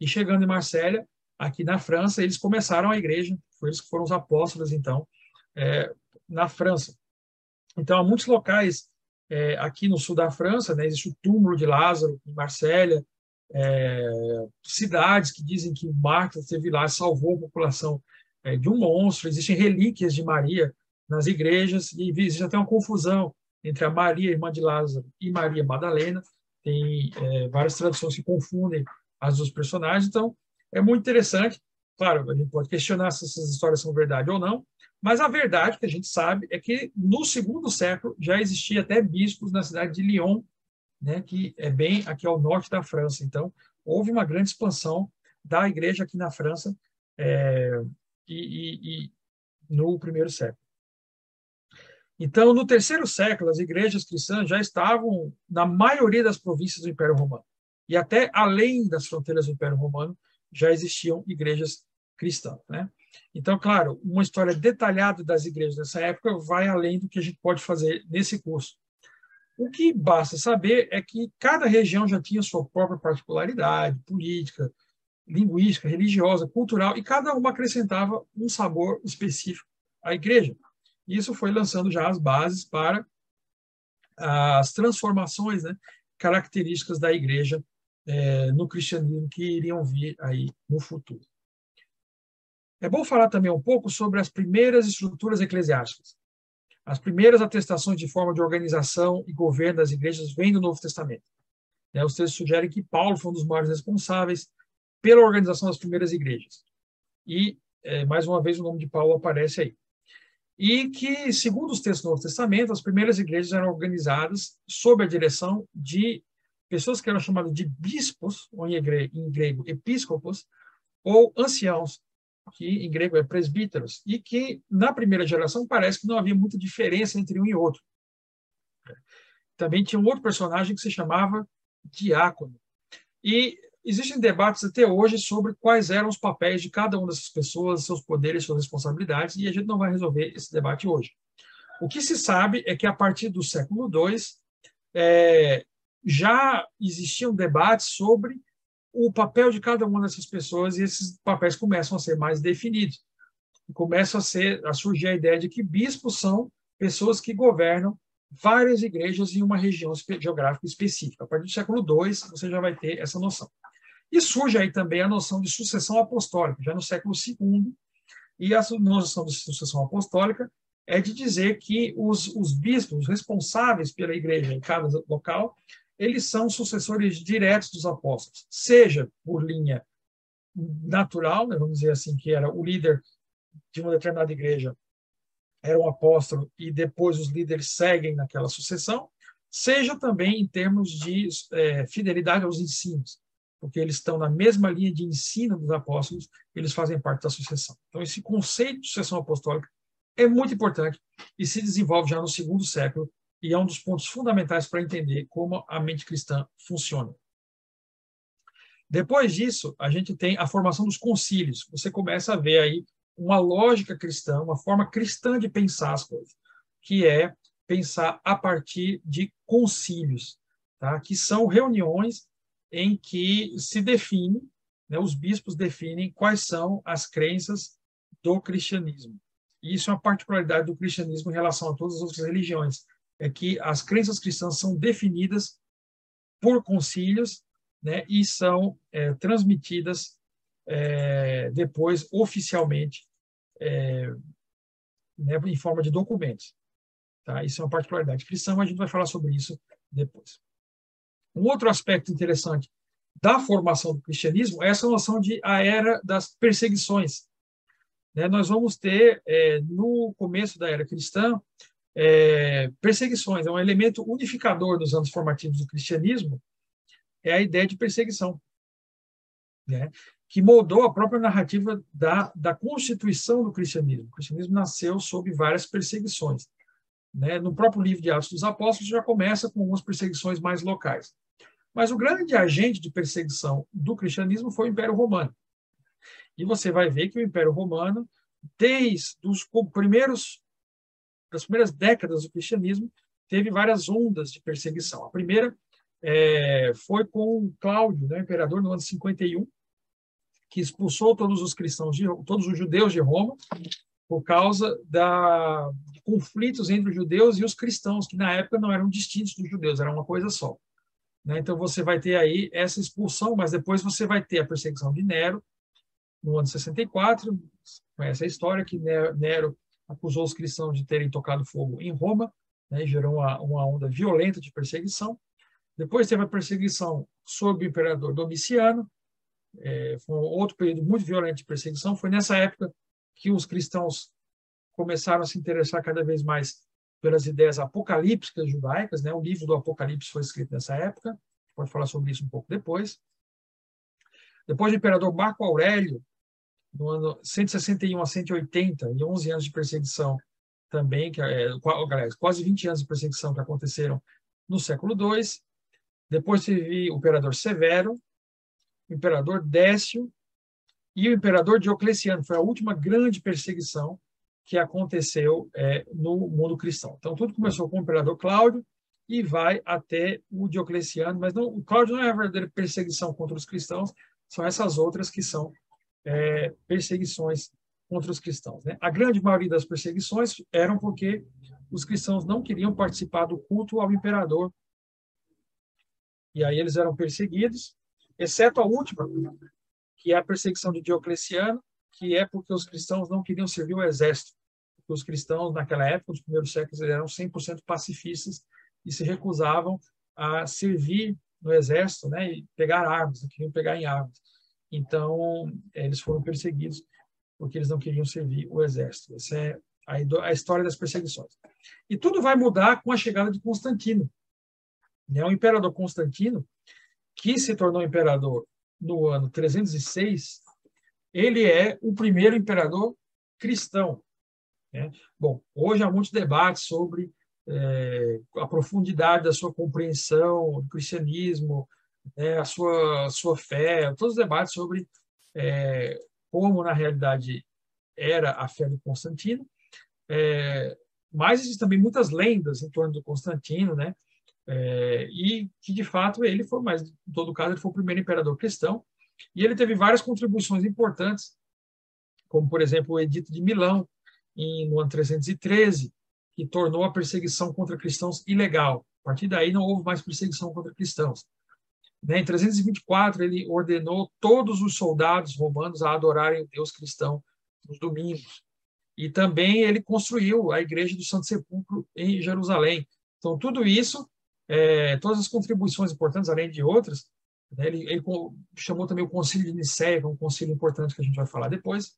e chegando em Marsella, aqui na França, eles começaram a igreja, foi eles que foram os apóstolos, então, é, na França. Então, há muitos locais é, aqui no sul da França, né, existe o túmulo de Lázaro, em Marsella, é, cidades que dizem que Marta esteve lá, salvou a população é, de um monstro, existem relíquias de Maria nas igrejas, e existe até uma confusão entre a Maria, irmã de Lázaro, e Maria Madalena, tem é, várias traduções que confundem as duas personagens, então é muito interessante, claro, a gente pode questionar se essas histórias são verdade ou não, mas a verdade que a gente sabe é que no segundo século já existia até bispos na cidade de Lyon, né, que é bem aqui ao norte da França. Então, houve uma grande expansão da igreja aqui na França é, e, e, e no primeiro século. Então, no terceiro século, as igrejas cristãs já estavam na maioria das províncias do Império Romano. E até além das fronteiras do Império Romano já existiam igrejas cristãs. Né? Então, claro, uma história detalhada das igrejas dessa época vai além do que a gente pode fazer nesse curso. O que basta saber é que cada região já tinha sua própria particularidade política, linguística, religiosa, cultural, e cada uma acrescentava um sabor específico à igreja. Isso foi lançando já as bases para as transformações né, características da igreja é, no cristianismo que iriam vir aí no futuro. É bom falar também um pouco sobre as primeiras estruturas eclesiásticas. As primeiras atestações de forma de organização e governo das igrejas vêm do Novo Testamento. Né, os textos sugerem que Paulo foi um dos maiores responsáveis pela organização das primeiras igrejas. E, é, mais uma vez, o nome de Paulo aparece aí. E que, segundo os textos do Novo Testamento, as primeiras igrejas eram organizadas sob a direção de pessoas que eram chamadas de bispos, ou em grego, episcopos, ou anciãos, que em grego é presbíteros, e que na primeira geração parece que não havia muita diferença entre um e outro. Também tinha um outro personagem que se chamava diácono. E existem debates até hoje sobre quais eram os papéis de cada uma dessas pessoas, seus poderes, suas responsabilidades, e a gente não vai resolver esse debate hoje. O que se sabe é que a partir do século II é, já existiam debates sobre o papel de cada uma dessas pessoas e esses papéis começam a ser mais definidos. Começa a ser a surgir a ideia de que bispos são pessoas que governam várias igrejas em uma região geográfica específica. A partir do século II, você já vai ter essa noção. E surge aí também a noção de sucessão apostólica, já no século II, e a noção de sucessão apostólica é de dizer que os, os bispos responsáveis pela igreja em cada local, eles são sucessores diretos dos apóstolos, seja por linha natural, né, vamos dizer assim, que era o líder de uma determinada igreja era um apóstolo e depois os líderes seguem naquela sucessão, seja também em termos de é, fidelidade aos ensinos, porque eles estão na mesma linha de ensino dos apóstolos, eles fazem parte da sucessão. Então, esse conceito de sucessão apostólica é muito importante e se desenvolve já no segundo século e é um dos pontos fundamentais para entender como a mente cristã funciona. Depois disso, a gente tem a formação dos concílios. Você começa a ver aí uma lógica cristã, uma forma cristã de pensar as coisas, que é pensar a partir de concílios, tá? que são reuniões em que se define, né, os bispos definem quais são as crenças do cristianismo. E isso é uma particularidade do cristianismo em relação a todas as outras religiões, é que as crenças cristãs são definidas por concílios né, e são é, transmitidas é, depois oficialmente é, né, em forma de documentos. Tá? Isso é uma particularidade cristã, mas a gente vai falar sobre isso depois. Um outro aspecto interessante da formação do cristianismo é essa noção de a era das perseguições. Né? Nós vamos ter, é, no começo da era cristã, é, perseguições. É um elemento unificador dos anos formativos do cristianismo, é a ideia de perseguição. Né? que moldou a própria narrativa da, da constituição do cristianismo. O cristianismo nasceu sob várias perseguições. Né? No próprio livro de Atos dos Apóstolos já começa com algumas perseguições mais locais. Mas o grande agente de perseguição do cristianismo foi o Império Romano. E você vai ver que o Império Romano, desde os primeiros das primeiras décadas do cristianismo, teve várias ondas de perseguição. A primeira é, foi com Cláudio, né, imperador, no ano 51, que expulsou todos os cristãos, de, todos os judeus de Roma, por causa da, de conflitos entre os judeus e os cristãos, que na época não eram distintos dos judeus, era uma coisa só. Né? Então você vai ter aí essa expulsão, mas depois você vai ter a perseguição de Nero, no ano 64, conhece a história que Nero acusou os cristãos de terem tocado fogo em Roma, né, gerou uma, uma onda violenta de perseguição. Depois teve a perseguição sob o imperador Domiciano, é, foi um outro período muito violento de perseguição. Foi nessa época que os cristãos começaram a se interessar cada vez mais pelas ideias apocalípticas judaicas. Né? O livro do Apocalipse foi escrito nessa época. Pode falar sobre isso um pouco depois. Depois do imperador Marco Aurélio, no ano 161 a 180, e 11 anos de perseguição também, que é, quase 20 anos de perseguição que aconteceram no século II. Depois teve o imperador Severo, o imperador Décio e o imperador Diocleciano. Foi a última grande perseguição que aconteceu é, no mundo cristão. Então, tudo começou com o imperador Cláudio e vai até o Diocleciano, mas não, o Cláudio não é a verdadeira perseguição contra os cristãos, são essas outras que são é, perseguições contra os cristãos. Né? A grande maioria das perseguições eram porque os cristãos não queriam participar do culto ao imperador. E aí eles eram perseguidos, exceto a última, que é a perseguição de Diocleciano, que é porque os cristãos não queriam servir o exército. Porque os cristãos, naquela época, nos primeiros séculos, eram 100% pacifistas e se recusavam a servir no exército né, e pegar armas, não queriam pegar em armas. Então, eles foram perseguidos porque eles não queriam servir o exército. Essa é a história das perseguições. E tudo vai mudar com a chegada de Constantino. Né? O imperador Constantino, que se tornou imperador no ano 306, ele é o primeiro imperador cristão. Né? Bom, hoje há muitos debates sobre é, a profundidade da sua compreensão do cristianismo, né, a sua, sua fé, todos os debates sobre é, como, na realidade, era a fé do Constantino. É, mas existem também muitas lendas em torno do Constantino, né? É, e que, de fato, ele foi, mas em todo caso, ele foi o primeiro imperador cristão, e ele teve várias contribuições importantes, como, por exemplo, o Edito de Milão, em, no ano 313, que tornou a perseguição contra cristãos ilegal. A partir daí, não houve mais perseguição contra cristãos. Né, em 324, ele ordenou todos os soldados romanos a adorarem o Deus cristão nos domingos. E também ele construiu a igreja do Santo Sepulcro em Jerusalém. Então, tudo isso, é, todas as contribuições importantes, além de outras, ele, ele, chamou também o Concílio de Nicéia, que é um concílio importante que a gente vai falar depois.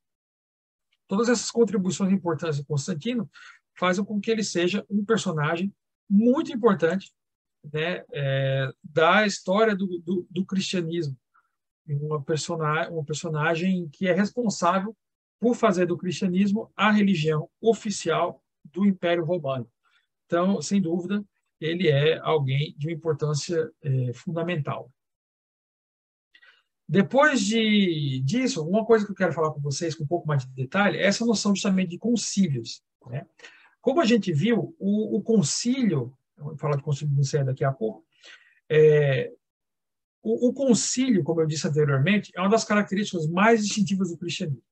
Todas essas contribuições importantes de Constantino fazem com que ele seja um personagem muito importante né, é, da história do, do, do cristianismo. Uma personagem, uma personagem que é responsável por fazer do cristianismo a religião oficial do Império Romano. Então, sem dúvida, ele é alguém de uma importância é, fundamental. Depois de, disso, uma coisa que eu quero falar com vocês com um pouco mais de detalhe é essa noção justamente de concílios. Né? Como a gente viu, o, o concílio, vou falar de concílio Nicéia daqui a pouco, é, o, o, concílio, como eu disse anteriormente, é uma das características mais distintivas do cristianismo,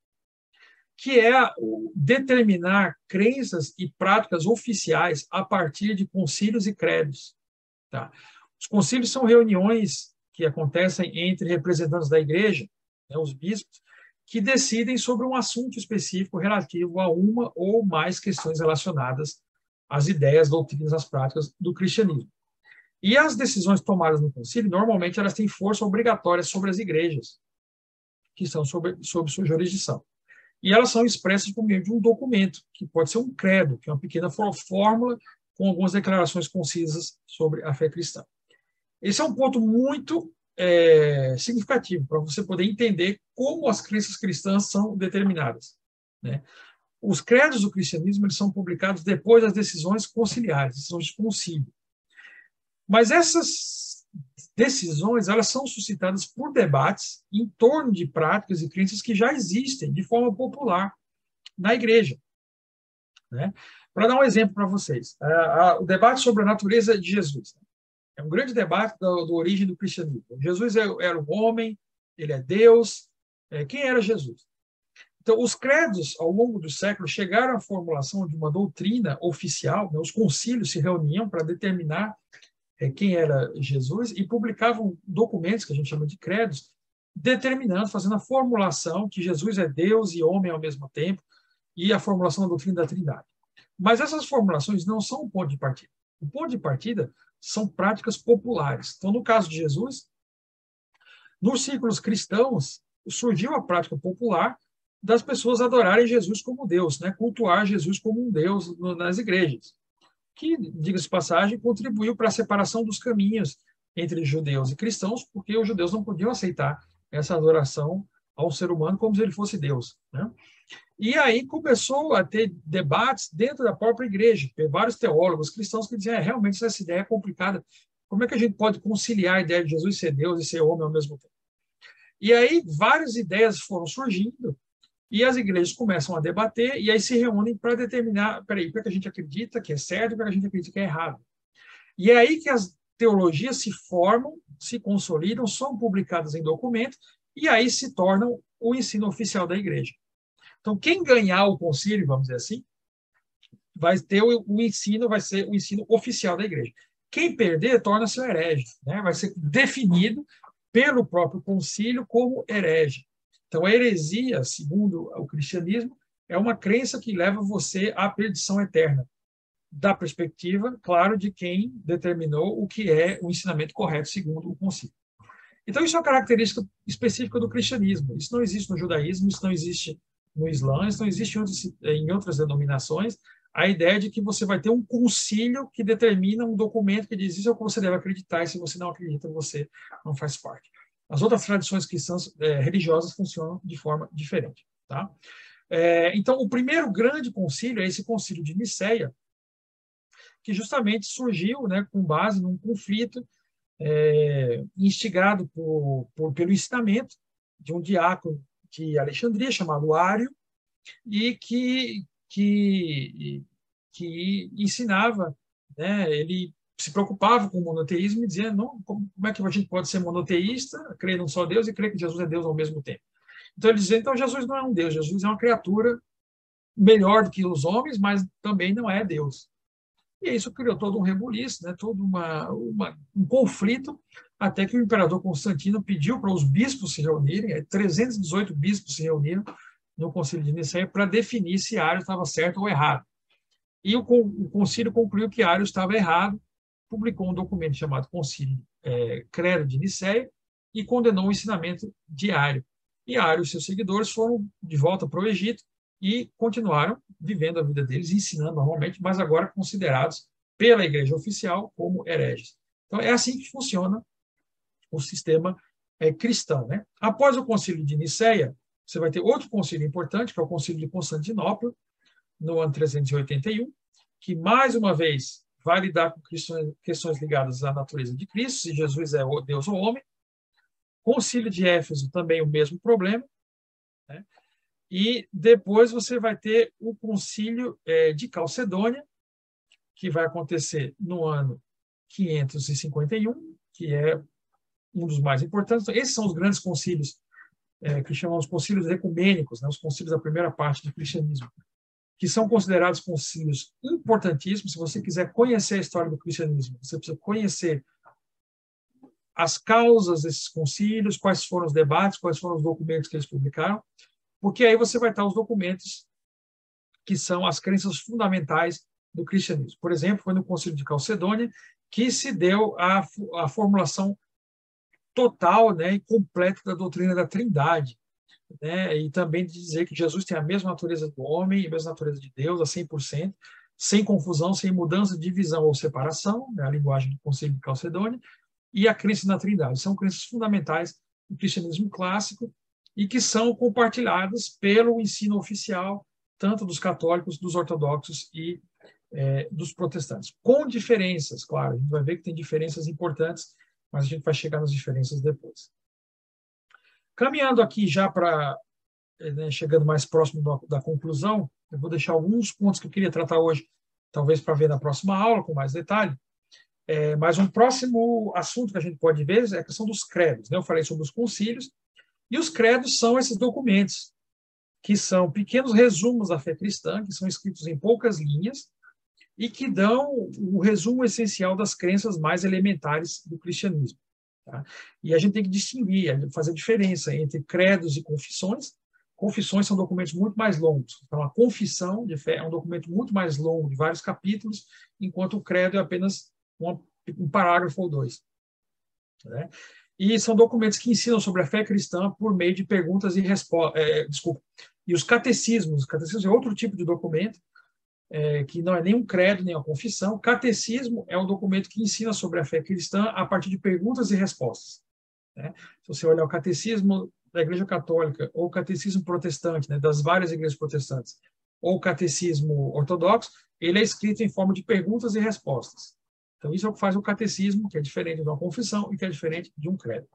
que é determinar crenças e práticas oficiais a partir de concílios e credos. Tá? Os concílios são reuniões que acontecem entre representantes da igreja, né, os bispos, que decidem sobre um assunto específico relativo a uma ou mais questões relacionadas às ideias, doutrinas, às práticas do cristianismo. E as decisões tomadas no concílio, normalmente, elas têm força obrigatória sobre as igrejas, que estão sob, sob sua jurisdição. E elas são expressas por meio de um documento, que pode ser um credo, que é uma pequena fórmula com algumas declarações concisas sobre a fé cristã. Esse é um ponto muito é, significativo para você poder entender como as crenças cristãs são determinadas. Né? Os credos do cristianismo eles são publicados depois das decisões conciliares, decisões de concílio. Mas essas decisões elas são suscitadas por debates em torno de práticas e crenças que já existem de forma popular na igreja. Né? Para dar um exemplo para vocês, o debate sobre a natureza de Jesus. É um grande debate da, origem do cristianismo. Jesus é, era um homem, ele é Deus. É, quem era Jesus? Então, os credos, ao longo dos séculos, chegaram à formulação de uma doutrina oficial. Né? Os concílios se reuniam para determinar é, quem era Jesus e publicavam documentos, que a gente chama de credos, determinando, fazendo a formulação que Jesus é Deus e homem ao mesmo tempo, e a formulação da doutrina da Trindade. Mas essas formulações não são o ponto de partida. O ponto de partida são práticas populares. Então, no caso de Jesus, nos círculos cristãos, surgiu a prática popular das pessoas adorarem Jesus como Deus, né? cultuar Jesus como um Deus nas igrejas, que, diga-se passagem, contribuiu para a separação dos caminhos entre judeus e cristãos, porque os judeus não podiam aceitar essa adoração ao ser humano como se ele fosse Deus. Né? E aí começou a ter debates dentro da própria igreja, vários teólogos cristãos que diziam, é, realmente essa ideia é complicada, como é que a gente pode conciliar a ideia de Jesus ser Deus e ser homem ao mesmo tempo? E aí várias ideias foram surgindo, e as igrejas começam a debater, e aí se reúnem para determinar, peraí, o que, é que a gente acredita que é certo e o que, é que a gente acredita que é errado. E é aí que as teologias se formam, se consolidam, são publicadas em documentos, e aí se tornam o ensino oficial da igreja. Então, quem ganhar o concílio, vamos dizer assim, vai ter o, o ensino, vai ser o ensino oficial da igreja. Quem perder torna-se um herege, né? vai ser definido pelo próprio concílio como herege. Então, a heresia, segundo o cristianismo, é uma crença que leva você à perdição eterna, da perspectiva, claro, de quem determinou o que é o ensinamento correto segundo o concílio. Então, isso é uma característica específica do cristianismo. Isso não existe no judaísmo, isso não existe no Islã, isso não existe em outras denominações, a ideia de que você vai ter um concílio que determina um documento que diz isso é o que você deve acreditar, e se você não acredita, você não faz parte. As outras tradições cristãs é, religiosas funcionam de forma diferente. Tá? É, então, o primeiro grande concílio é esse concílio de Nicéia, que justamente surgiu né, com base num conflito é, instigado por, por, pelo ensinamento de um diácono de Alexandria chamado Ário e que, que, que ensinava, né, ele se preocupava com o monoteísmo e dizia não, como, é que a gente pode ser monoteísta, crer num só Deus e crer que Jesus é Deus ao mesmo tempo. Então ele dizia, então Jesus não é um Deus, Jesus é uma criatura melhor do que os homens, mas também não é Deus. E isso criou todo um rebuliço, né, todo uma, uma, um conflito, até que o imperador Constantino pediu para os bispos se reunirem, 318 bispos se reuniram no concílio de Nicéia para definir se Ario estava certo ou errado. E o, o concílio concluiu que Ario estava errado, publicou um documento chamado Concílio é, Credo de Nicéia e condenou o ensinamento de Ario. E Ario e seus seguidores foram de volta para o Egito e continuaram vivendo a vida deles, ensinando normalmente, mas agora considerados pela igreja oficial como hereges. Então, é assim que funciona o sistema é, cristão. Né? Após o concílio de Nicéia, você vai ter outro concílio importante, que é o concílio de Constantinopla, no ano 381, que, mais uma vez, vai lidar com questões ligadas à natureza de Cristo, se Jesus é Deus ou homem. Concílio de Éfeso, também o mesmo problema. Né? E depois você vai ter o concílio é, de Calcedônia, que vai acontecer no ano 551, que é um dos mais importantes. Então, esses são os grandes concílios é, que chamamos concílios ecumênicos, né, os concílios da primeira parte do cristianismo, que são considerados concílios importantíssimos. Se você quiser conhecer a história do cristianismo, você precisa conhecer as causas desses concílios, quais foram os debates, quais foram os documentos que eles publicaram porque aí você vai estar os documentos que são as crenças fundamentais do cristianismo. Por exemplo, foi no Concílio de Calcedônia que se deu a, a formulação total né, e completa da doutrina da Trindade. Né, e também de dizer que Jesus tem a mesma natureza do homem, a mesma natureza de Deus, a 100%, sem confusão, sem mudança divisão ou separação, né, a linguagem do Concílio de Calcedônia, e a crença na Trindade. São crenças fundamentais do cristianismo clássico e que são compartilhadas pelo ensino oficial, tanto dos católicos, dos ortodoxos e é, dos protestantes. Com diferenças, claro, a gente vai ver que tem diferenças importantes, mas a gente vai chegar nas diferenças depois. Caminhando aqui já para, é, né, chegando mais próximo da, da conclusão, eu vou deixar alguns pontos que eu queria tratar hoje, talvez para ver na próxima aula, com mais detalhe. É, mas um próximo assunto que a gente pode ver é a questão dos credos. Né? Eu falei sobre os concílios, e os credos são esses documentos, que são pequenos resumos da fé cristã, que são escritos em poucas linhas, e que dão o resumo essencial das crenças mais elementares do cristianismo. Tá? E a gente tem que distinguir, fazer diferença entre credos e confissões. Confissões são documentos muito mais longos. Então, a confissão de fé é um documento muito mais longo, de vários capítulos, enquanto o credo é apenas um parágrafo ou dois. Né? E são documentos que ensinam sobre a fé cristã por meio de perguntas e respostas. É, desculpa. E os catecismos, catecismo é outro tipo de documento, é, que não é nem um credo, nem uma confissão. Catecismo é um documento que ensina sobre a fé cristã a partir de perguntas e respostas. Né? Se você olhar o catecismo da Igreja Católica, ou o catecismo protestante, né, das várias igrejas protestantes, ou o catecismo ortodoxo, ele é escrito em forma de perguntas e respostas. Então, isso é o que faz o catecismo, que é diferente de uma confissão e que é diferente de um credo.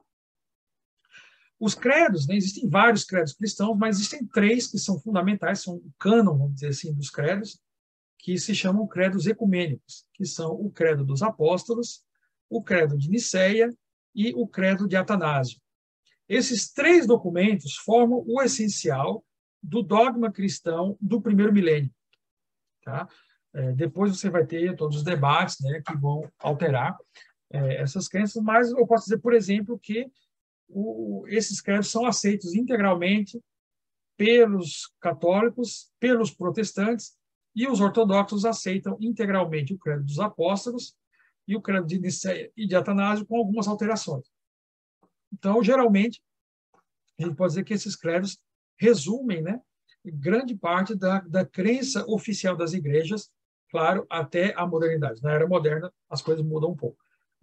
Os credos, né, existem vários credos cristãos, mas existem três que são fundamentais, são o cânon, vamos dizer assim, dos credos, que se chamam credos ecumênicos, que são o credo dos apóstolos, o credo de Nicéia e o credo de Atanásio. Esses três documentos formam o essencial do dogma cristão do primeiro milênio. Tá? É, depois você vai ter todos os debates né, que vão alterar é, essas crenças, mas eu posso dizer, por exemplo, que o, esses credos são aceitos integralmente pelos católicos, pelos protestantes, e os ortodoxos aceitam integralmente o credo dos apóstolos e o credo de Nicéia e de Atanásio com algumas alterações. Então, geralmente, a gente pode dizer que esses credos resumem né, grande parte da, da crença oficial das igrejas, claro, até a modernidade. Na era moderna, as coisas mudam um pouco.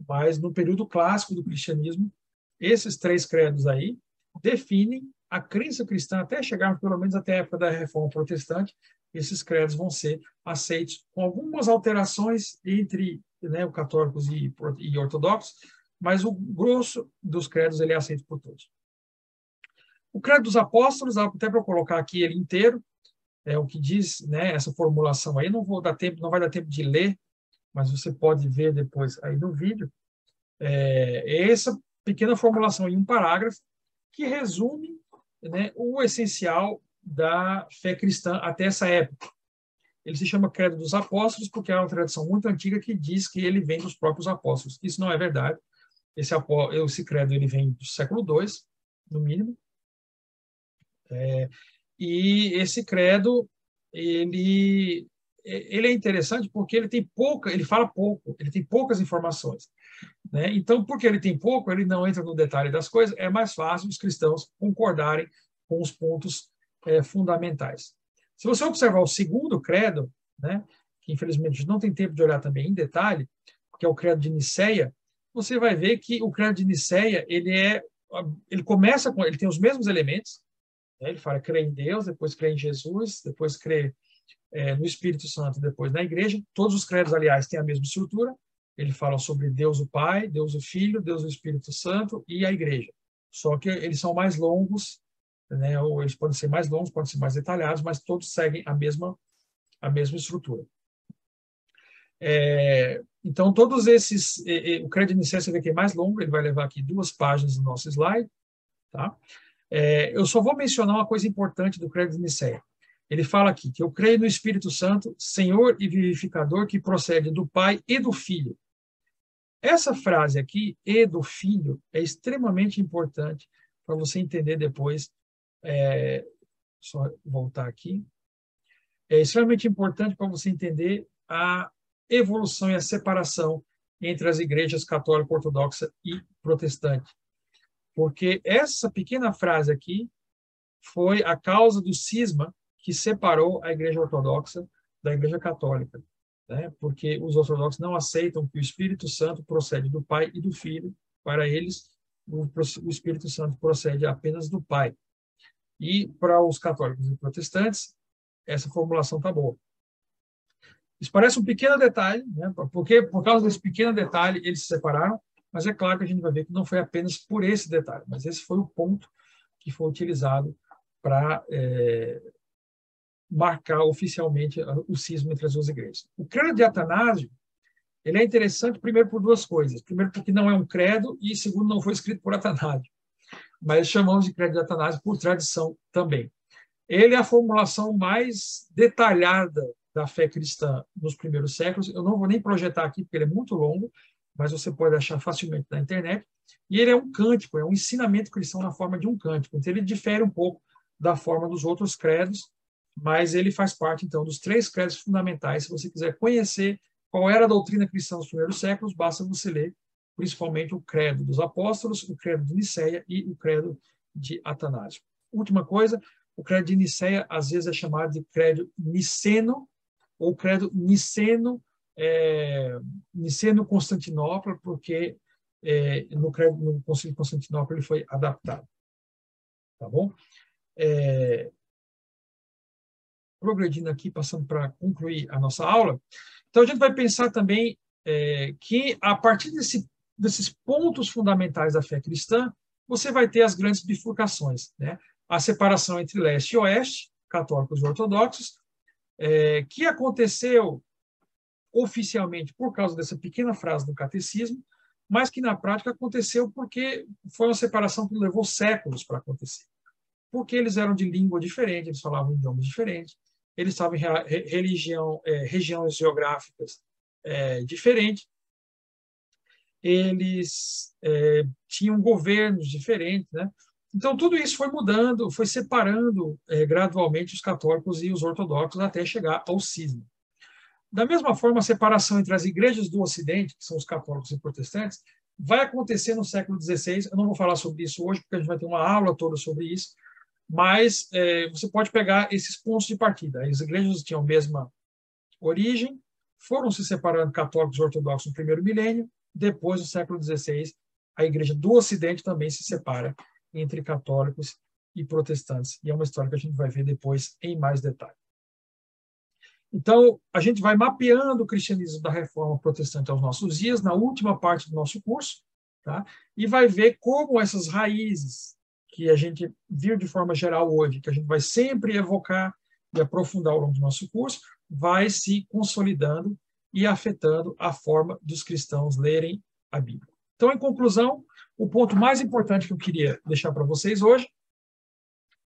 Mas no período clássico do cristianismo, esses três credos aí definem a crença cristã até chegar pelo menos até a época da Reforma Protestante. Esses credos vão ser aceitos com algumas alterações entre né, católicos e, e ortodoxos, mas o grosso dos credos ele é aceito por todos. O credo dos apóstolos, até para eu colocar aqui ele inteiro, é o que diz, né, essa formulação aí, não vou dar tempo, não vai dar tempo de ler, mas você pode ver depois aí no vídeo. É, é essa pequena formulação em um parágrafo que resume né, o essencial da fé cristã até essa época. Ele se chama Credo dos Apóstolos porque é uma tradição muito antiga que diz que ele vem dos próprios apóstolos. Isso não é verdade. Esse, esse credo ele vem do século II, no mínimo. É, e esse credo ele ele é interessante porque ele tem pouca, ele fala pouco, ele tem poucas informações. Né? Então, porque ele tem pouco, ele não entra no detalhe das coisas, é mais fácil os cristãos concordarem com os pontos é, fundamentais. Se você observar o segundo credo, né, que infelizmente não tem tempo de olhar também em detalhe, que é o credo de Niceia, você vai ver que o credo de Niceia ele é, ele começa com, ele tem os mesmos elementos. Né, ele fala crê em Deus, depois crê em Jesus, depois crê é, no Espírito Santo, depois na Igreja. Todos os credos, aliás, têm a mesma estrutura. Ele fala sobre Deus o Pai, Deus o Filho, Deus o Espírito Santo e a Igreja. Só que eles são mais longos né? ou eles podem ser mais longos, podem ser mais detalhados, mas todos seguem a mesma, a mesma estrutura. É, então, todos esses, o crédito inicial você vê que é mais longo, ele vai levar aqui duas páginas no nosso slide. Tá? É, eu só vou mencionar uma coisa importante do crédito inicial. Ele fala aqui que eu creio no Espírito Santo, Senhor e vivificador, que procede do Pai e do Filho. Essa frase aqui, e do Filho, é extremamente importante para você entender depois é, só voltar aqui, é extremamente importante para você entender a evolução e a separação entre as igrejas católica, ortodoxa e protestante. Porque essa pequena frase aqui foi a causa do cisma que separou a igreja ortodoxa da igreja católica. Né? Porque os ortodoxos não aceitam que o Espírito Santo procede do Pai e do Filho. Para eles, o Espírito Santo procede apenas do Pai. E para os católicos e protestantes, essa formulação está boa. Isso parece um pequeno detalhe, né? porque por causa desse pequeno detalhe eles se separaram, mas é claro que a gente vai ver que não foi apenas por esse detalhe, mas esse foi o ponto que foi utilizado para é, marcar oficialmente o cisma entre as duas igrejas. O credo de Atanásio ele é interessante primeiro por duas coisas. Primeiro porque não é um credo e segundo não foi escrito por Atanásio mas chamamos de credo de Atanásio por tradição também. Ele é a formulação mais detalhada da fé cristã nos primeiros séculos. Eu não vou nem projetar aqui, porque ele é muito longo, mas você pode achar facilmente na internet. E ele é um cântico, é um ensinamento cristão na forma de um cântico. Então, ele difere um pouco da forma dos outros credos, mas ele faz parte, então, dos três credos fundamentais. Se você quiser conhecer qual era a doutrina cristã nos primeiros séculos, basta você ler principalmente o credo dos apóstolos, o credo de Niceia e o credo de Atanásio. Última coisa, o credo de Niceia às vezes é chamado de credo niceno ou credo niceno é, niceno Constantinopla, porque é, no, no Concílio de Constantinopla ele foi adaptado. Tá bom? É, progredindo aqui, passando para concluir a nossa aula. Então, a gente vai pensar também é, que, a partir desse desses pontos fundamentais da fé cristã, você vai ter as grandes bifurcações, né? A separação entre leste e oeste, católicos e ortodoxos, é, que aconteceu oficialmente por causa dessa pequena frase do catecismo, mas que na prática aconteceu porque foi uma separação que levou séculos para acontecer. Porque eles eram de língua diferente, eles falavam idiomas diferentes, eles estavam em religião, é, regiões geográficas é, diferentes, eles é, tinham governos diferentes, né? Então, tudo isso foi mudando, foi separando é, gradualmente os católicos e os ortodoxos até chegar ao cisma. Da mesma forma, a separação entre as igrejas do Ocidente, que são os católicos e protestantes, vai acontecer no século XVI. Eu não vou falar sobre isso hoje, porque a gente vai ter uma aula toda sobre isso, mas é, você pode pegar esses pontos de partida. As igrejas tinham a mesma origem, foram se separando católicos e ortodoxos no primeiro milênio, depois, no século XVI, a igreja do Ocidente também se separa entre católicos e protestantes. E é uma história que a gente vai ver depois em mais detalhe. Então, a gente vai mapeando o cristianismo da reforma protestante aos nossos dias, na última parte do nosso curso, tá? e vai ver como essas raízes que a gente viu de forma geral hoje, que a gente vai sempre evocar e aprofundar ao longo do nosso curso, vai se consolidando e afetando a forma dos cristãos lerem a Bíblia. Então, em conclusão, o ponto mais importante que eu queria deixar para vocês hoje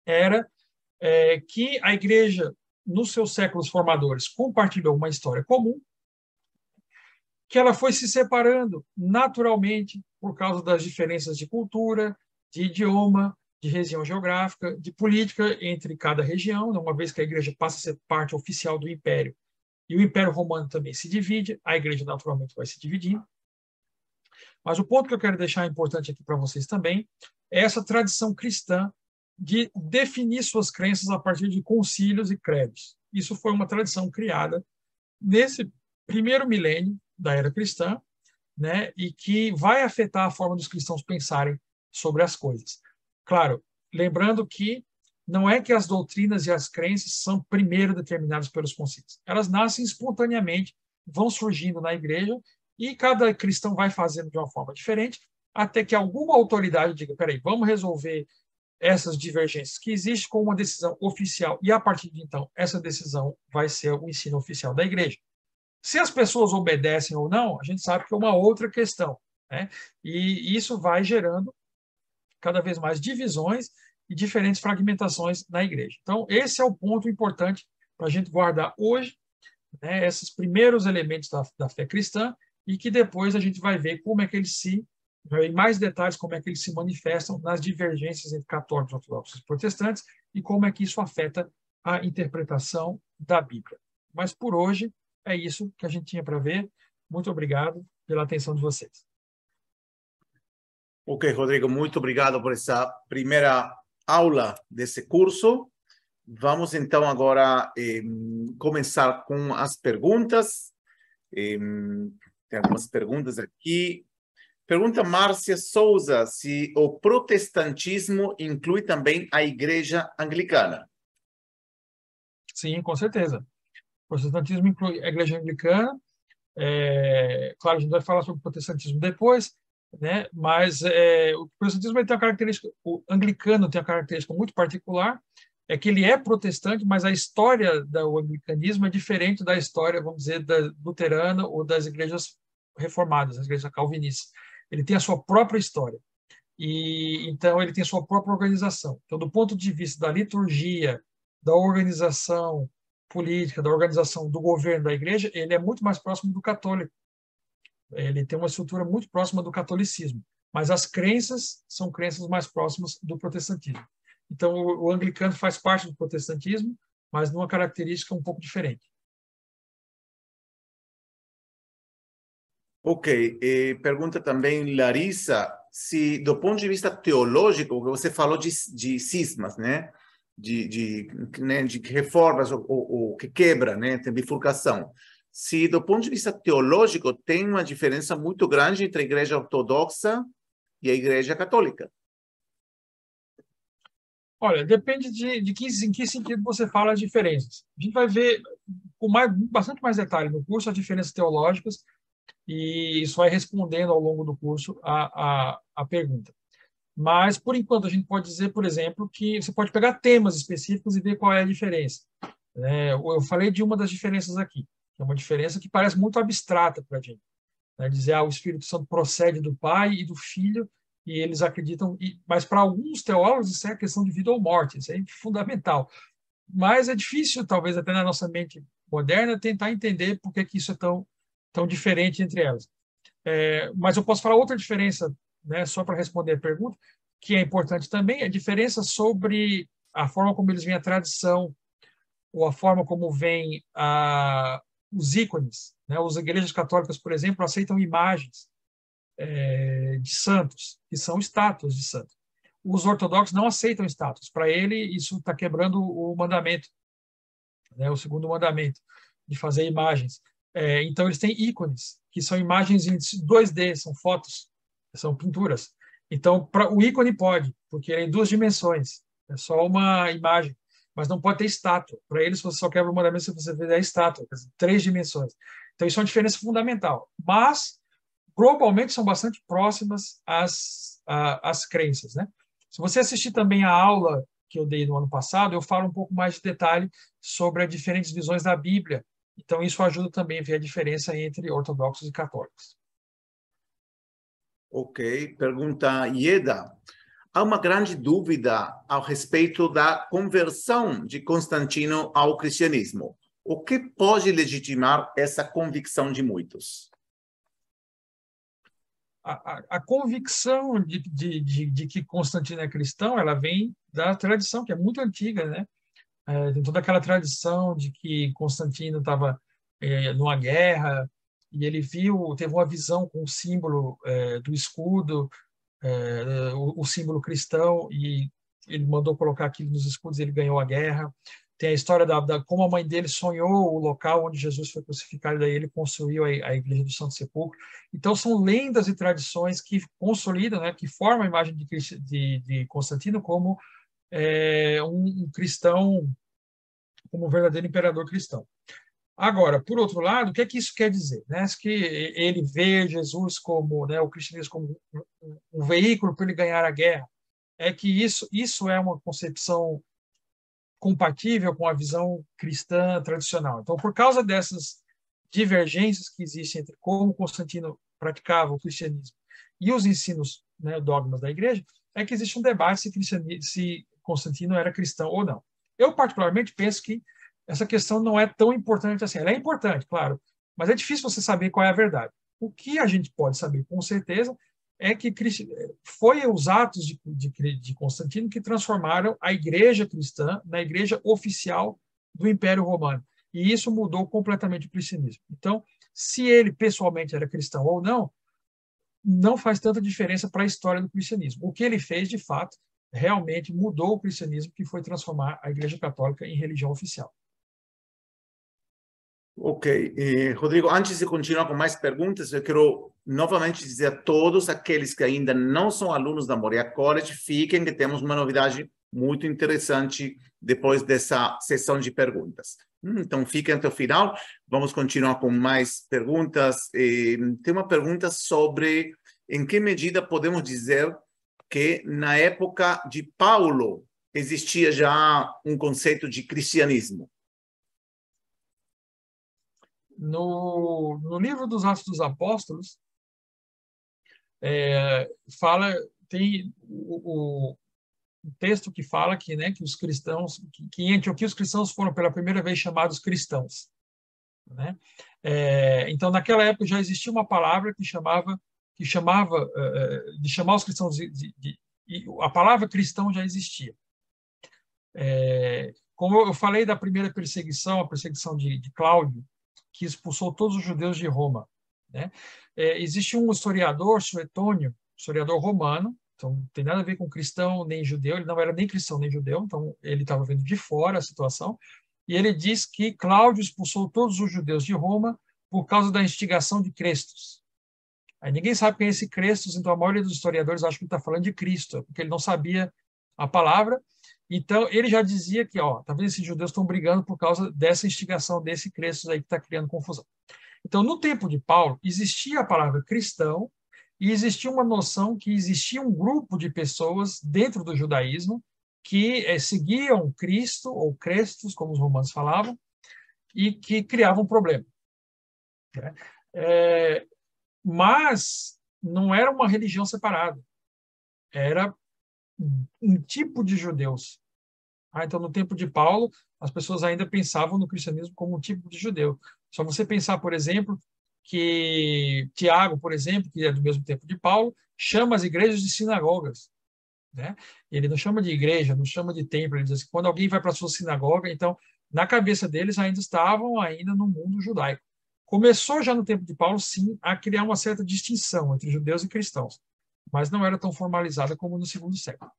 era é, que a igreja, nos seus séculos formadores, compartilhou uma história comum, que ela foi se separando naturalmente por causa das diferenças de cultura, de idioma, de região geográfica, de política entre cada região, né? uma vez que a igreja passa a ser parte oficial do império e o Império Romano também se divide, a igreja naturalmente vai se dividindo. Mas o ponto que eu quero deixar importante aqui para vocês também é essa tradição cristã de definir suas crenças a partir de concílios e credos. Isso foi uma tradição criada nesse primeiro milênio da era cristã, né, e que vai afetar a forma dos cristãos pensarem sobre as coisas. Claro, lembrando que não é que as doutrinas e as crenças são primeiro determinadas pelos concílios. Elas nascem espontaneamente, vão surgindo na igreja e cada cristão vai fazendo de uma forma diferente, até que alguma autoridade diga: peraí, vamos resolver essas divergências que existem com uma decisão oficial e a partir de então essa decisão vai ser o ensino oficial da igreja. Se as pessoas obedecem ou não, a gente sabe que é uma outra questão, né? E isso vai gerando cada vez mais divisões e diferentes fragmentações na igreja. Então, esse é o ponto importante para a gente guardar hoje, né, esses primeiros elementos da, da fé cristã, e que depois a gente vai ver como é que eles se, em mais detalhes, como é que eles se manifestam nas divergências entre católicos, ortodoxos e protestantes, e como é que isso afeta a interpretação da Bíblia. Mas por hoje é isso que a gente tinha para ver. Muito obrigado pela atenção de vocês. Ok, Rodrigo, muito obrigado por essa primeira aula desse curso. Vamos então agora eh, começar com as perguntas. Eh, tem algumas perguntas aqui. Pergunta Márcia Souza se o protestantismo inclui também a igreja anglicana. Sim, com certeza. O protestantismo inclui a igreja anglicana. É, claro, a gente vai falar sobre o protestantismo depois, né? Mas é, o protestantismo tem uma característica, o anglicano tem uma característica muito particular, é que ele é protestante, mas a história do anglicanismo é diferente da história, vamos dizer, da luterana ou das igrejas reformadas, das igrejas calvinistas. Ele tem a sua própria história. E então ele tem a sua própria organização. Então, do ponto de vista da liturgia, da organização política, da organização do governo da igreja, ele é muito mais próximo do católico ele tem uma estrutura muito próxima do catolicismo, mas as crenças são crenças mais próximas do protestantismo. Então, o, o anglicano faz parte do protestantismo, mas numa característica um pouco diferente. Ok. E pergunta também Larissa se, do ponto de vista teológico, você falou de, de cismas, né? De, de, né? de reformas, ou, que quebra, né? Tem bifurcação se do ponto de vista teológico tem uma diferença muito grande entre a igreja ortodoxa e a igreja católica. Olha, depende de, de que, em que sentido você fala as diferenças. A gente vai ver com mais, bastante mais detalhe no curso as diferenças teológicas e isso vai respondendo ao longo do curso a, a, a pergunta. Mas, por enquanto, a gente pode dizer, por exemplo, que você pode pegar temas específicos e ver qual é a diferença. É, eu falei de uma das diferenças aqui. É uma diferença que parece muito abstrata para a gente. Né? Dizer, ah, o Espírito Santo procede do Pai e do Filho, e eles acreditam, e, mas para alguns teólogos isso é questão de vida ou morte, isso é fundamental. Mas é difícil, talvez até na nossa mente moderna, tentar entender por que, que isso é tão, tão diferente entre elas. É, mas eu posso falar outra diferença, né, só para responder a pergunta, que é importante também, a diferença sobre a forma como eles veem a tradição, ou a forma como vem a, os ícones. Né? As igrejas católicas, por exemplo, aceitam imagens é, de santos, que são estátuas de santos. os ortodoxos não aceitam estátuas. Para ele, isso está quebrando o mandamento, né, o segundo mandamento, de fazer imagens. É, então, eles têm ícones, que são imagens em 2D, são fotos, são pinturas. Então, pra, o ícone pode, porque é em duas dimensões, é só uma imagem, mas não pode ter estátua. Para eles, você só quebra o mandamento se você fizer a estátua, três dimensões. Então, isso é uma diferença fundamental. Mas, globalmente, são bastante próximas às, às crenças. Né? Se você assistir também a aula que eu dei no ano passado, eu falo um pouco mais de detalhe sobre as diferentes visões da Bíblia. Então, isso ajuda também a ver a diferença entre ortodoxos e católicos. Ok. Pergunta Ieda. Há uma grande dúvida ao respeito da conversão de Constantino ao cristianismo. O que pode legitimar essa convicção de muitos? A, a, a convicção de, de, de, de, que Constantino é cristão, ela vem da tradição, que é muito antiga, né? É, tem toda aquela tradição de que Constantino estava é, numa guerra e ele viu, teve uma visão com o símbolo é, do escudo, é, o, o, símbolo cristão, e ele mandou colocar aquilo nos escudos, ele ganhou a guerra. Tem a história da, da como a mãe dele sonhou o local onde Jesus foi crucificado, daí ele construiu a, a igreja do Santo Sepulcro. Então são lendas e tradições que consolidam, né, que formam a imagem de, de, de Constantino como é, um, um cristão, como um verdadeiro imperador cristão. Agora, por outro lado, o que é que isso quer dizer? Né? Que ele vê Jesus como, né, o cristianismo como um, veículo para ele ganhar a guerra. É que isso, isso é uma concepção compatível com a visão cristã tradicional. Então, por causa dessas divergências que existem entre como Constantino praticava o cristianismo e os ensinos, né, dogmas da igreja, é que existe um debate se, se Constantino era cristão ou não. Eu, particularmente, penso que essa questão não é tão importante assim. Ela é importante, claro, mas é difícil você saber qual é a verdade. O que a gente pode saber com certeza é que foi os atos de, de, de Constantino que transformaram a igreja cristã na igreja oficial do Império Romano. E isso mudou completamente o cristianismo. Então, se ele pessoalmente era cristão ou não, não faz tanta diferença para a história do cristianismo. O que ele fez, de fato, realmente mudou o cristianismo, que foi transformar a Igreja Católica em religião oficial. Ok. Rodrigo, antes de continuar com mais perguntas, eu quero novamente dizer a todos aqueles que ainda não são alunos da Moria College, fiquem que temos uma novidade muito interessante depois dessa sessão de perguntas. Hum, então, fiquem até o final. Vamos continuar com mais perguntas. Tem uma pergunta sobre em que medida podemos dizer que na época de Paulo existia já um conceito de cristianismo no, no livro dos Atos dos Apóstolos, é, fala, tem o, o, texto que fala que, né, que os cristãos, que, que em Antioquia os cristãos foram pela primeira vez chamados cristãos. Né? É, então, naquela época já existia uma palavra que chamava, que chamava é, é de chamar os cristãos de, de, de, a palavra cristão já existia. É, como eu falei da primeira perseguição, a perseguição de, de Cláudio, que expulsou todos os judeus de Roma. Né? É, existe um historiador, Suetônio, historiador romano, então não tem nada a ver com cristão nem judeu, ele não era nem cristão nem judeu, então ele estava vendo de fora a situação, e ele diz que Cláudio expulsou todos os judeus de Roma por causa da instigação de Crestos. Aí ninguém sabe quem é esse Crestos, então a maioria dos historiadores acha que ele está falando de Cristo, porque ele não sabia a palavra, então, ele já dizia que, ó, tá vendo, esses judeus estão brigando por causa dessa instigação desse Crestos aí que está criando confusão. Então, no tempo de Paulo, existia a palavra cristão e existia uma noção que existia um grupo de pessoas dentro do judaísmo que é, seguiam Cristo, ou Crestos, como os romanos falavam, e que criavam um problema. É, mas não era uma religião separada. Era um tipo de judeus. Ah, então, no tempo de Paulo, as pessoas ainda pensavam no cristianismo como um tipo de judeu. Só você pensar, por exemplo, que Tiago, por exemplo, que é do mesmo tempo de Paulo, chama as igrejas de sinagogas. Né? Ele não chama de igreja, não chama de templo. Ele diz assim, quando alguém vai para a sua sinagoga, então, na cabeça deles, ainda estavam ainda no mundo judaico. Começou já no tempo de Paulo, sim, a criar uma certa distinção entre judeus e cristãos mas não era tão formalizada como no segundo século.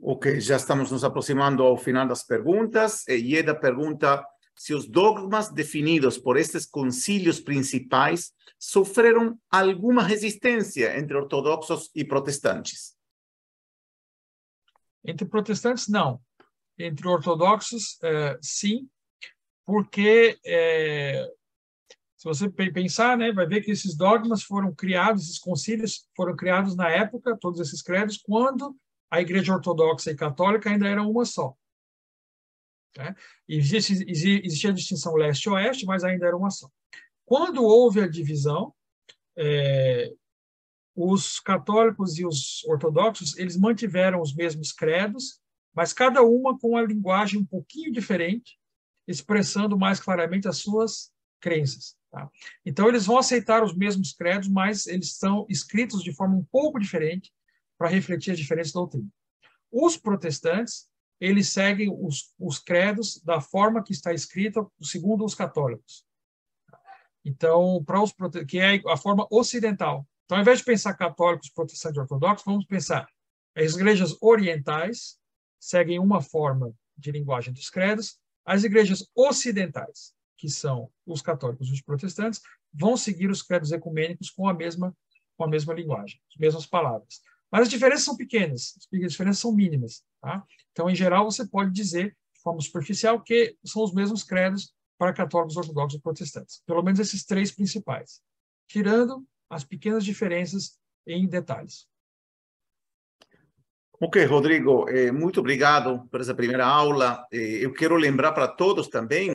Ok, já estamos nos aproximando ao final das perguntas. E Ieda pergunta se os dogmas definidos por estes concílios principais sofreram alguma resistência entre ortodoxos e protestantes. Entre protestantes, não. Entre ortodoxos, é, sim, porque é, se você pensar, né, vai ver que esses dogmas foram criados, esses concílios foram criados na época, todos esses credos, quando a Igreja Ortodoxa e Católica ainda eram uma só. Né? Existia a distinção leste-oeste, mas ainda era uma só. Quando houve a divisão, é, os católicos e os ortodoxos eles mantiveram os mesmos credos, mas cada uma com uma linguagem um pouquinho diferente, expressando mais claramente as suas crenças. Tá? Então, eles vão aceitar os mesmos credos, mas eles são escritos de forma um pouco diferente para refletir as diferentes doutrinas. Os protestantes, eles seguem os, os credos da forma que está escrita segundo os católicos. Então, para os que é a forma ocidental. Então, ao invés de pensar católicos, protestantes e ortodoxos, vamos pensar as igrejas orientais seguem uma forma de linguagem dos credos, as igrejas ocidentais, que são os católicos e os protestantes, vão seguir os credos ecumênicos com a mesma com a mesma linguagem, as mesmas palavras. Mas as diferenças são pequenas, as diferenças são mínimas. Tá? Então, em geral, você pode dizer, de forma superficial, que são os mesmos credos para católicos, ortodoxos e protestantes. Pelo menos esses três principais, tirando as pequenas diferenças em detalhes. Ok, Rodrigo, eh, muito obrigado por essa primeira aula. Eh, eu quero lembrar para todos também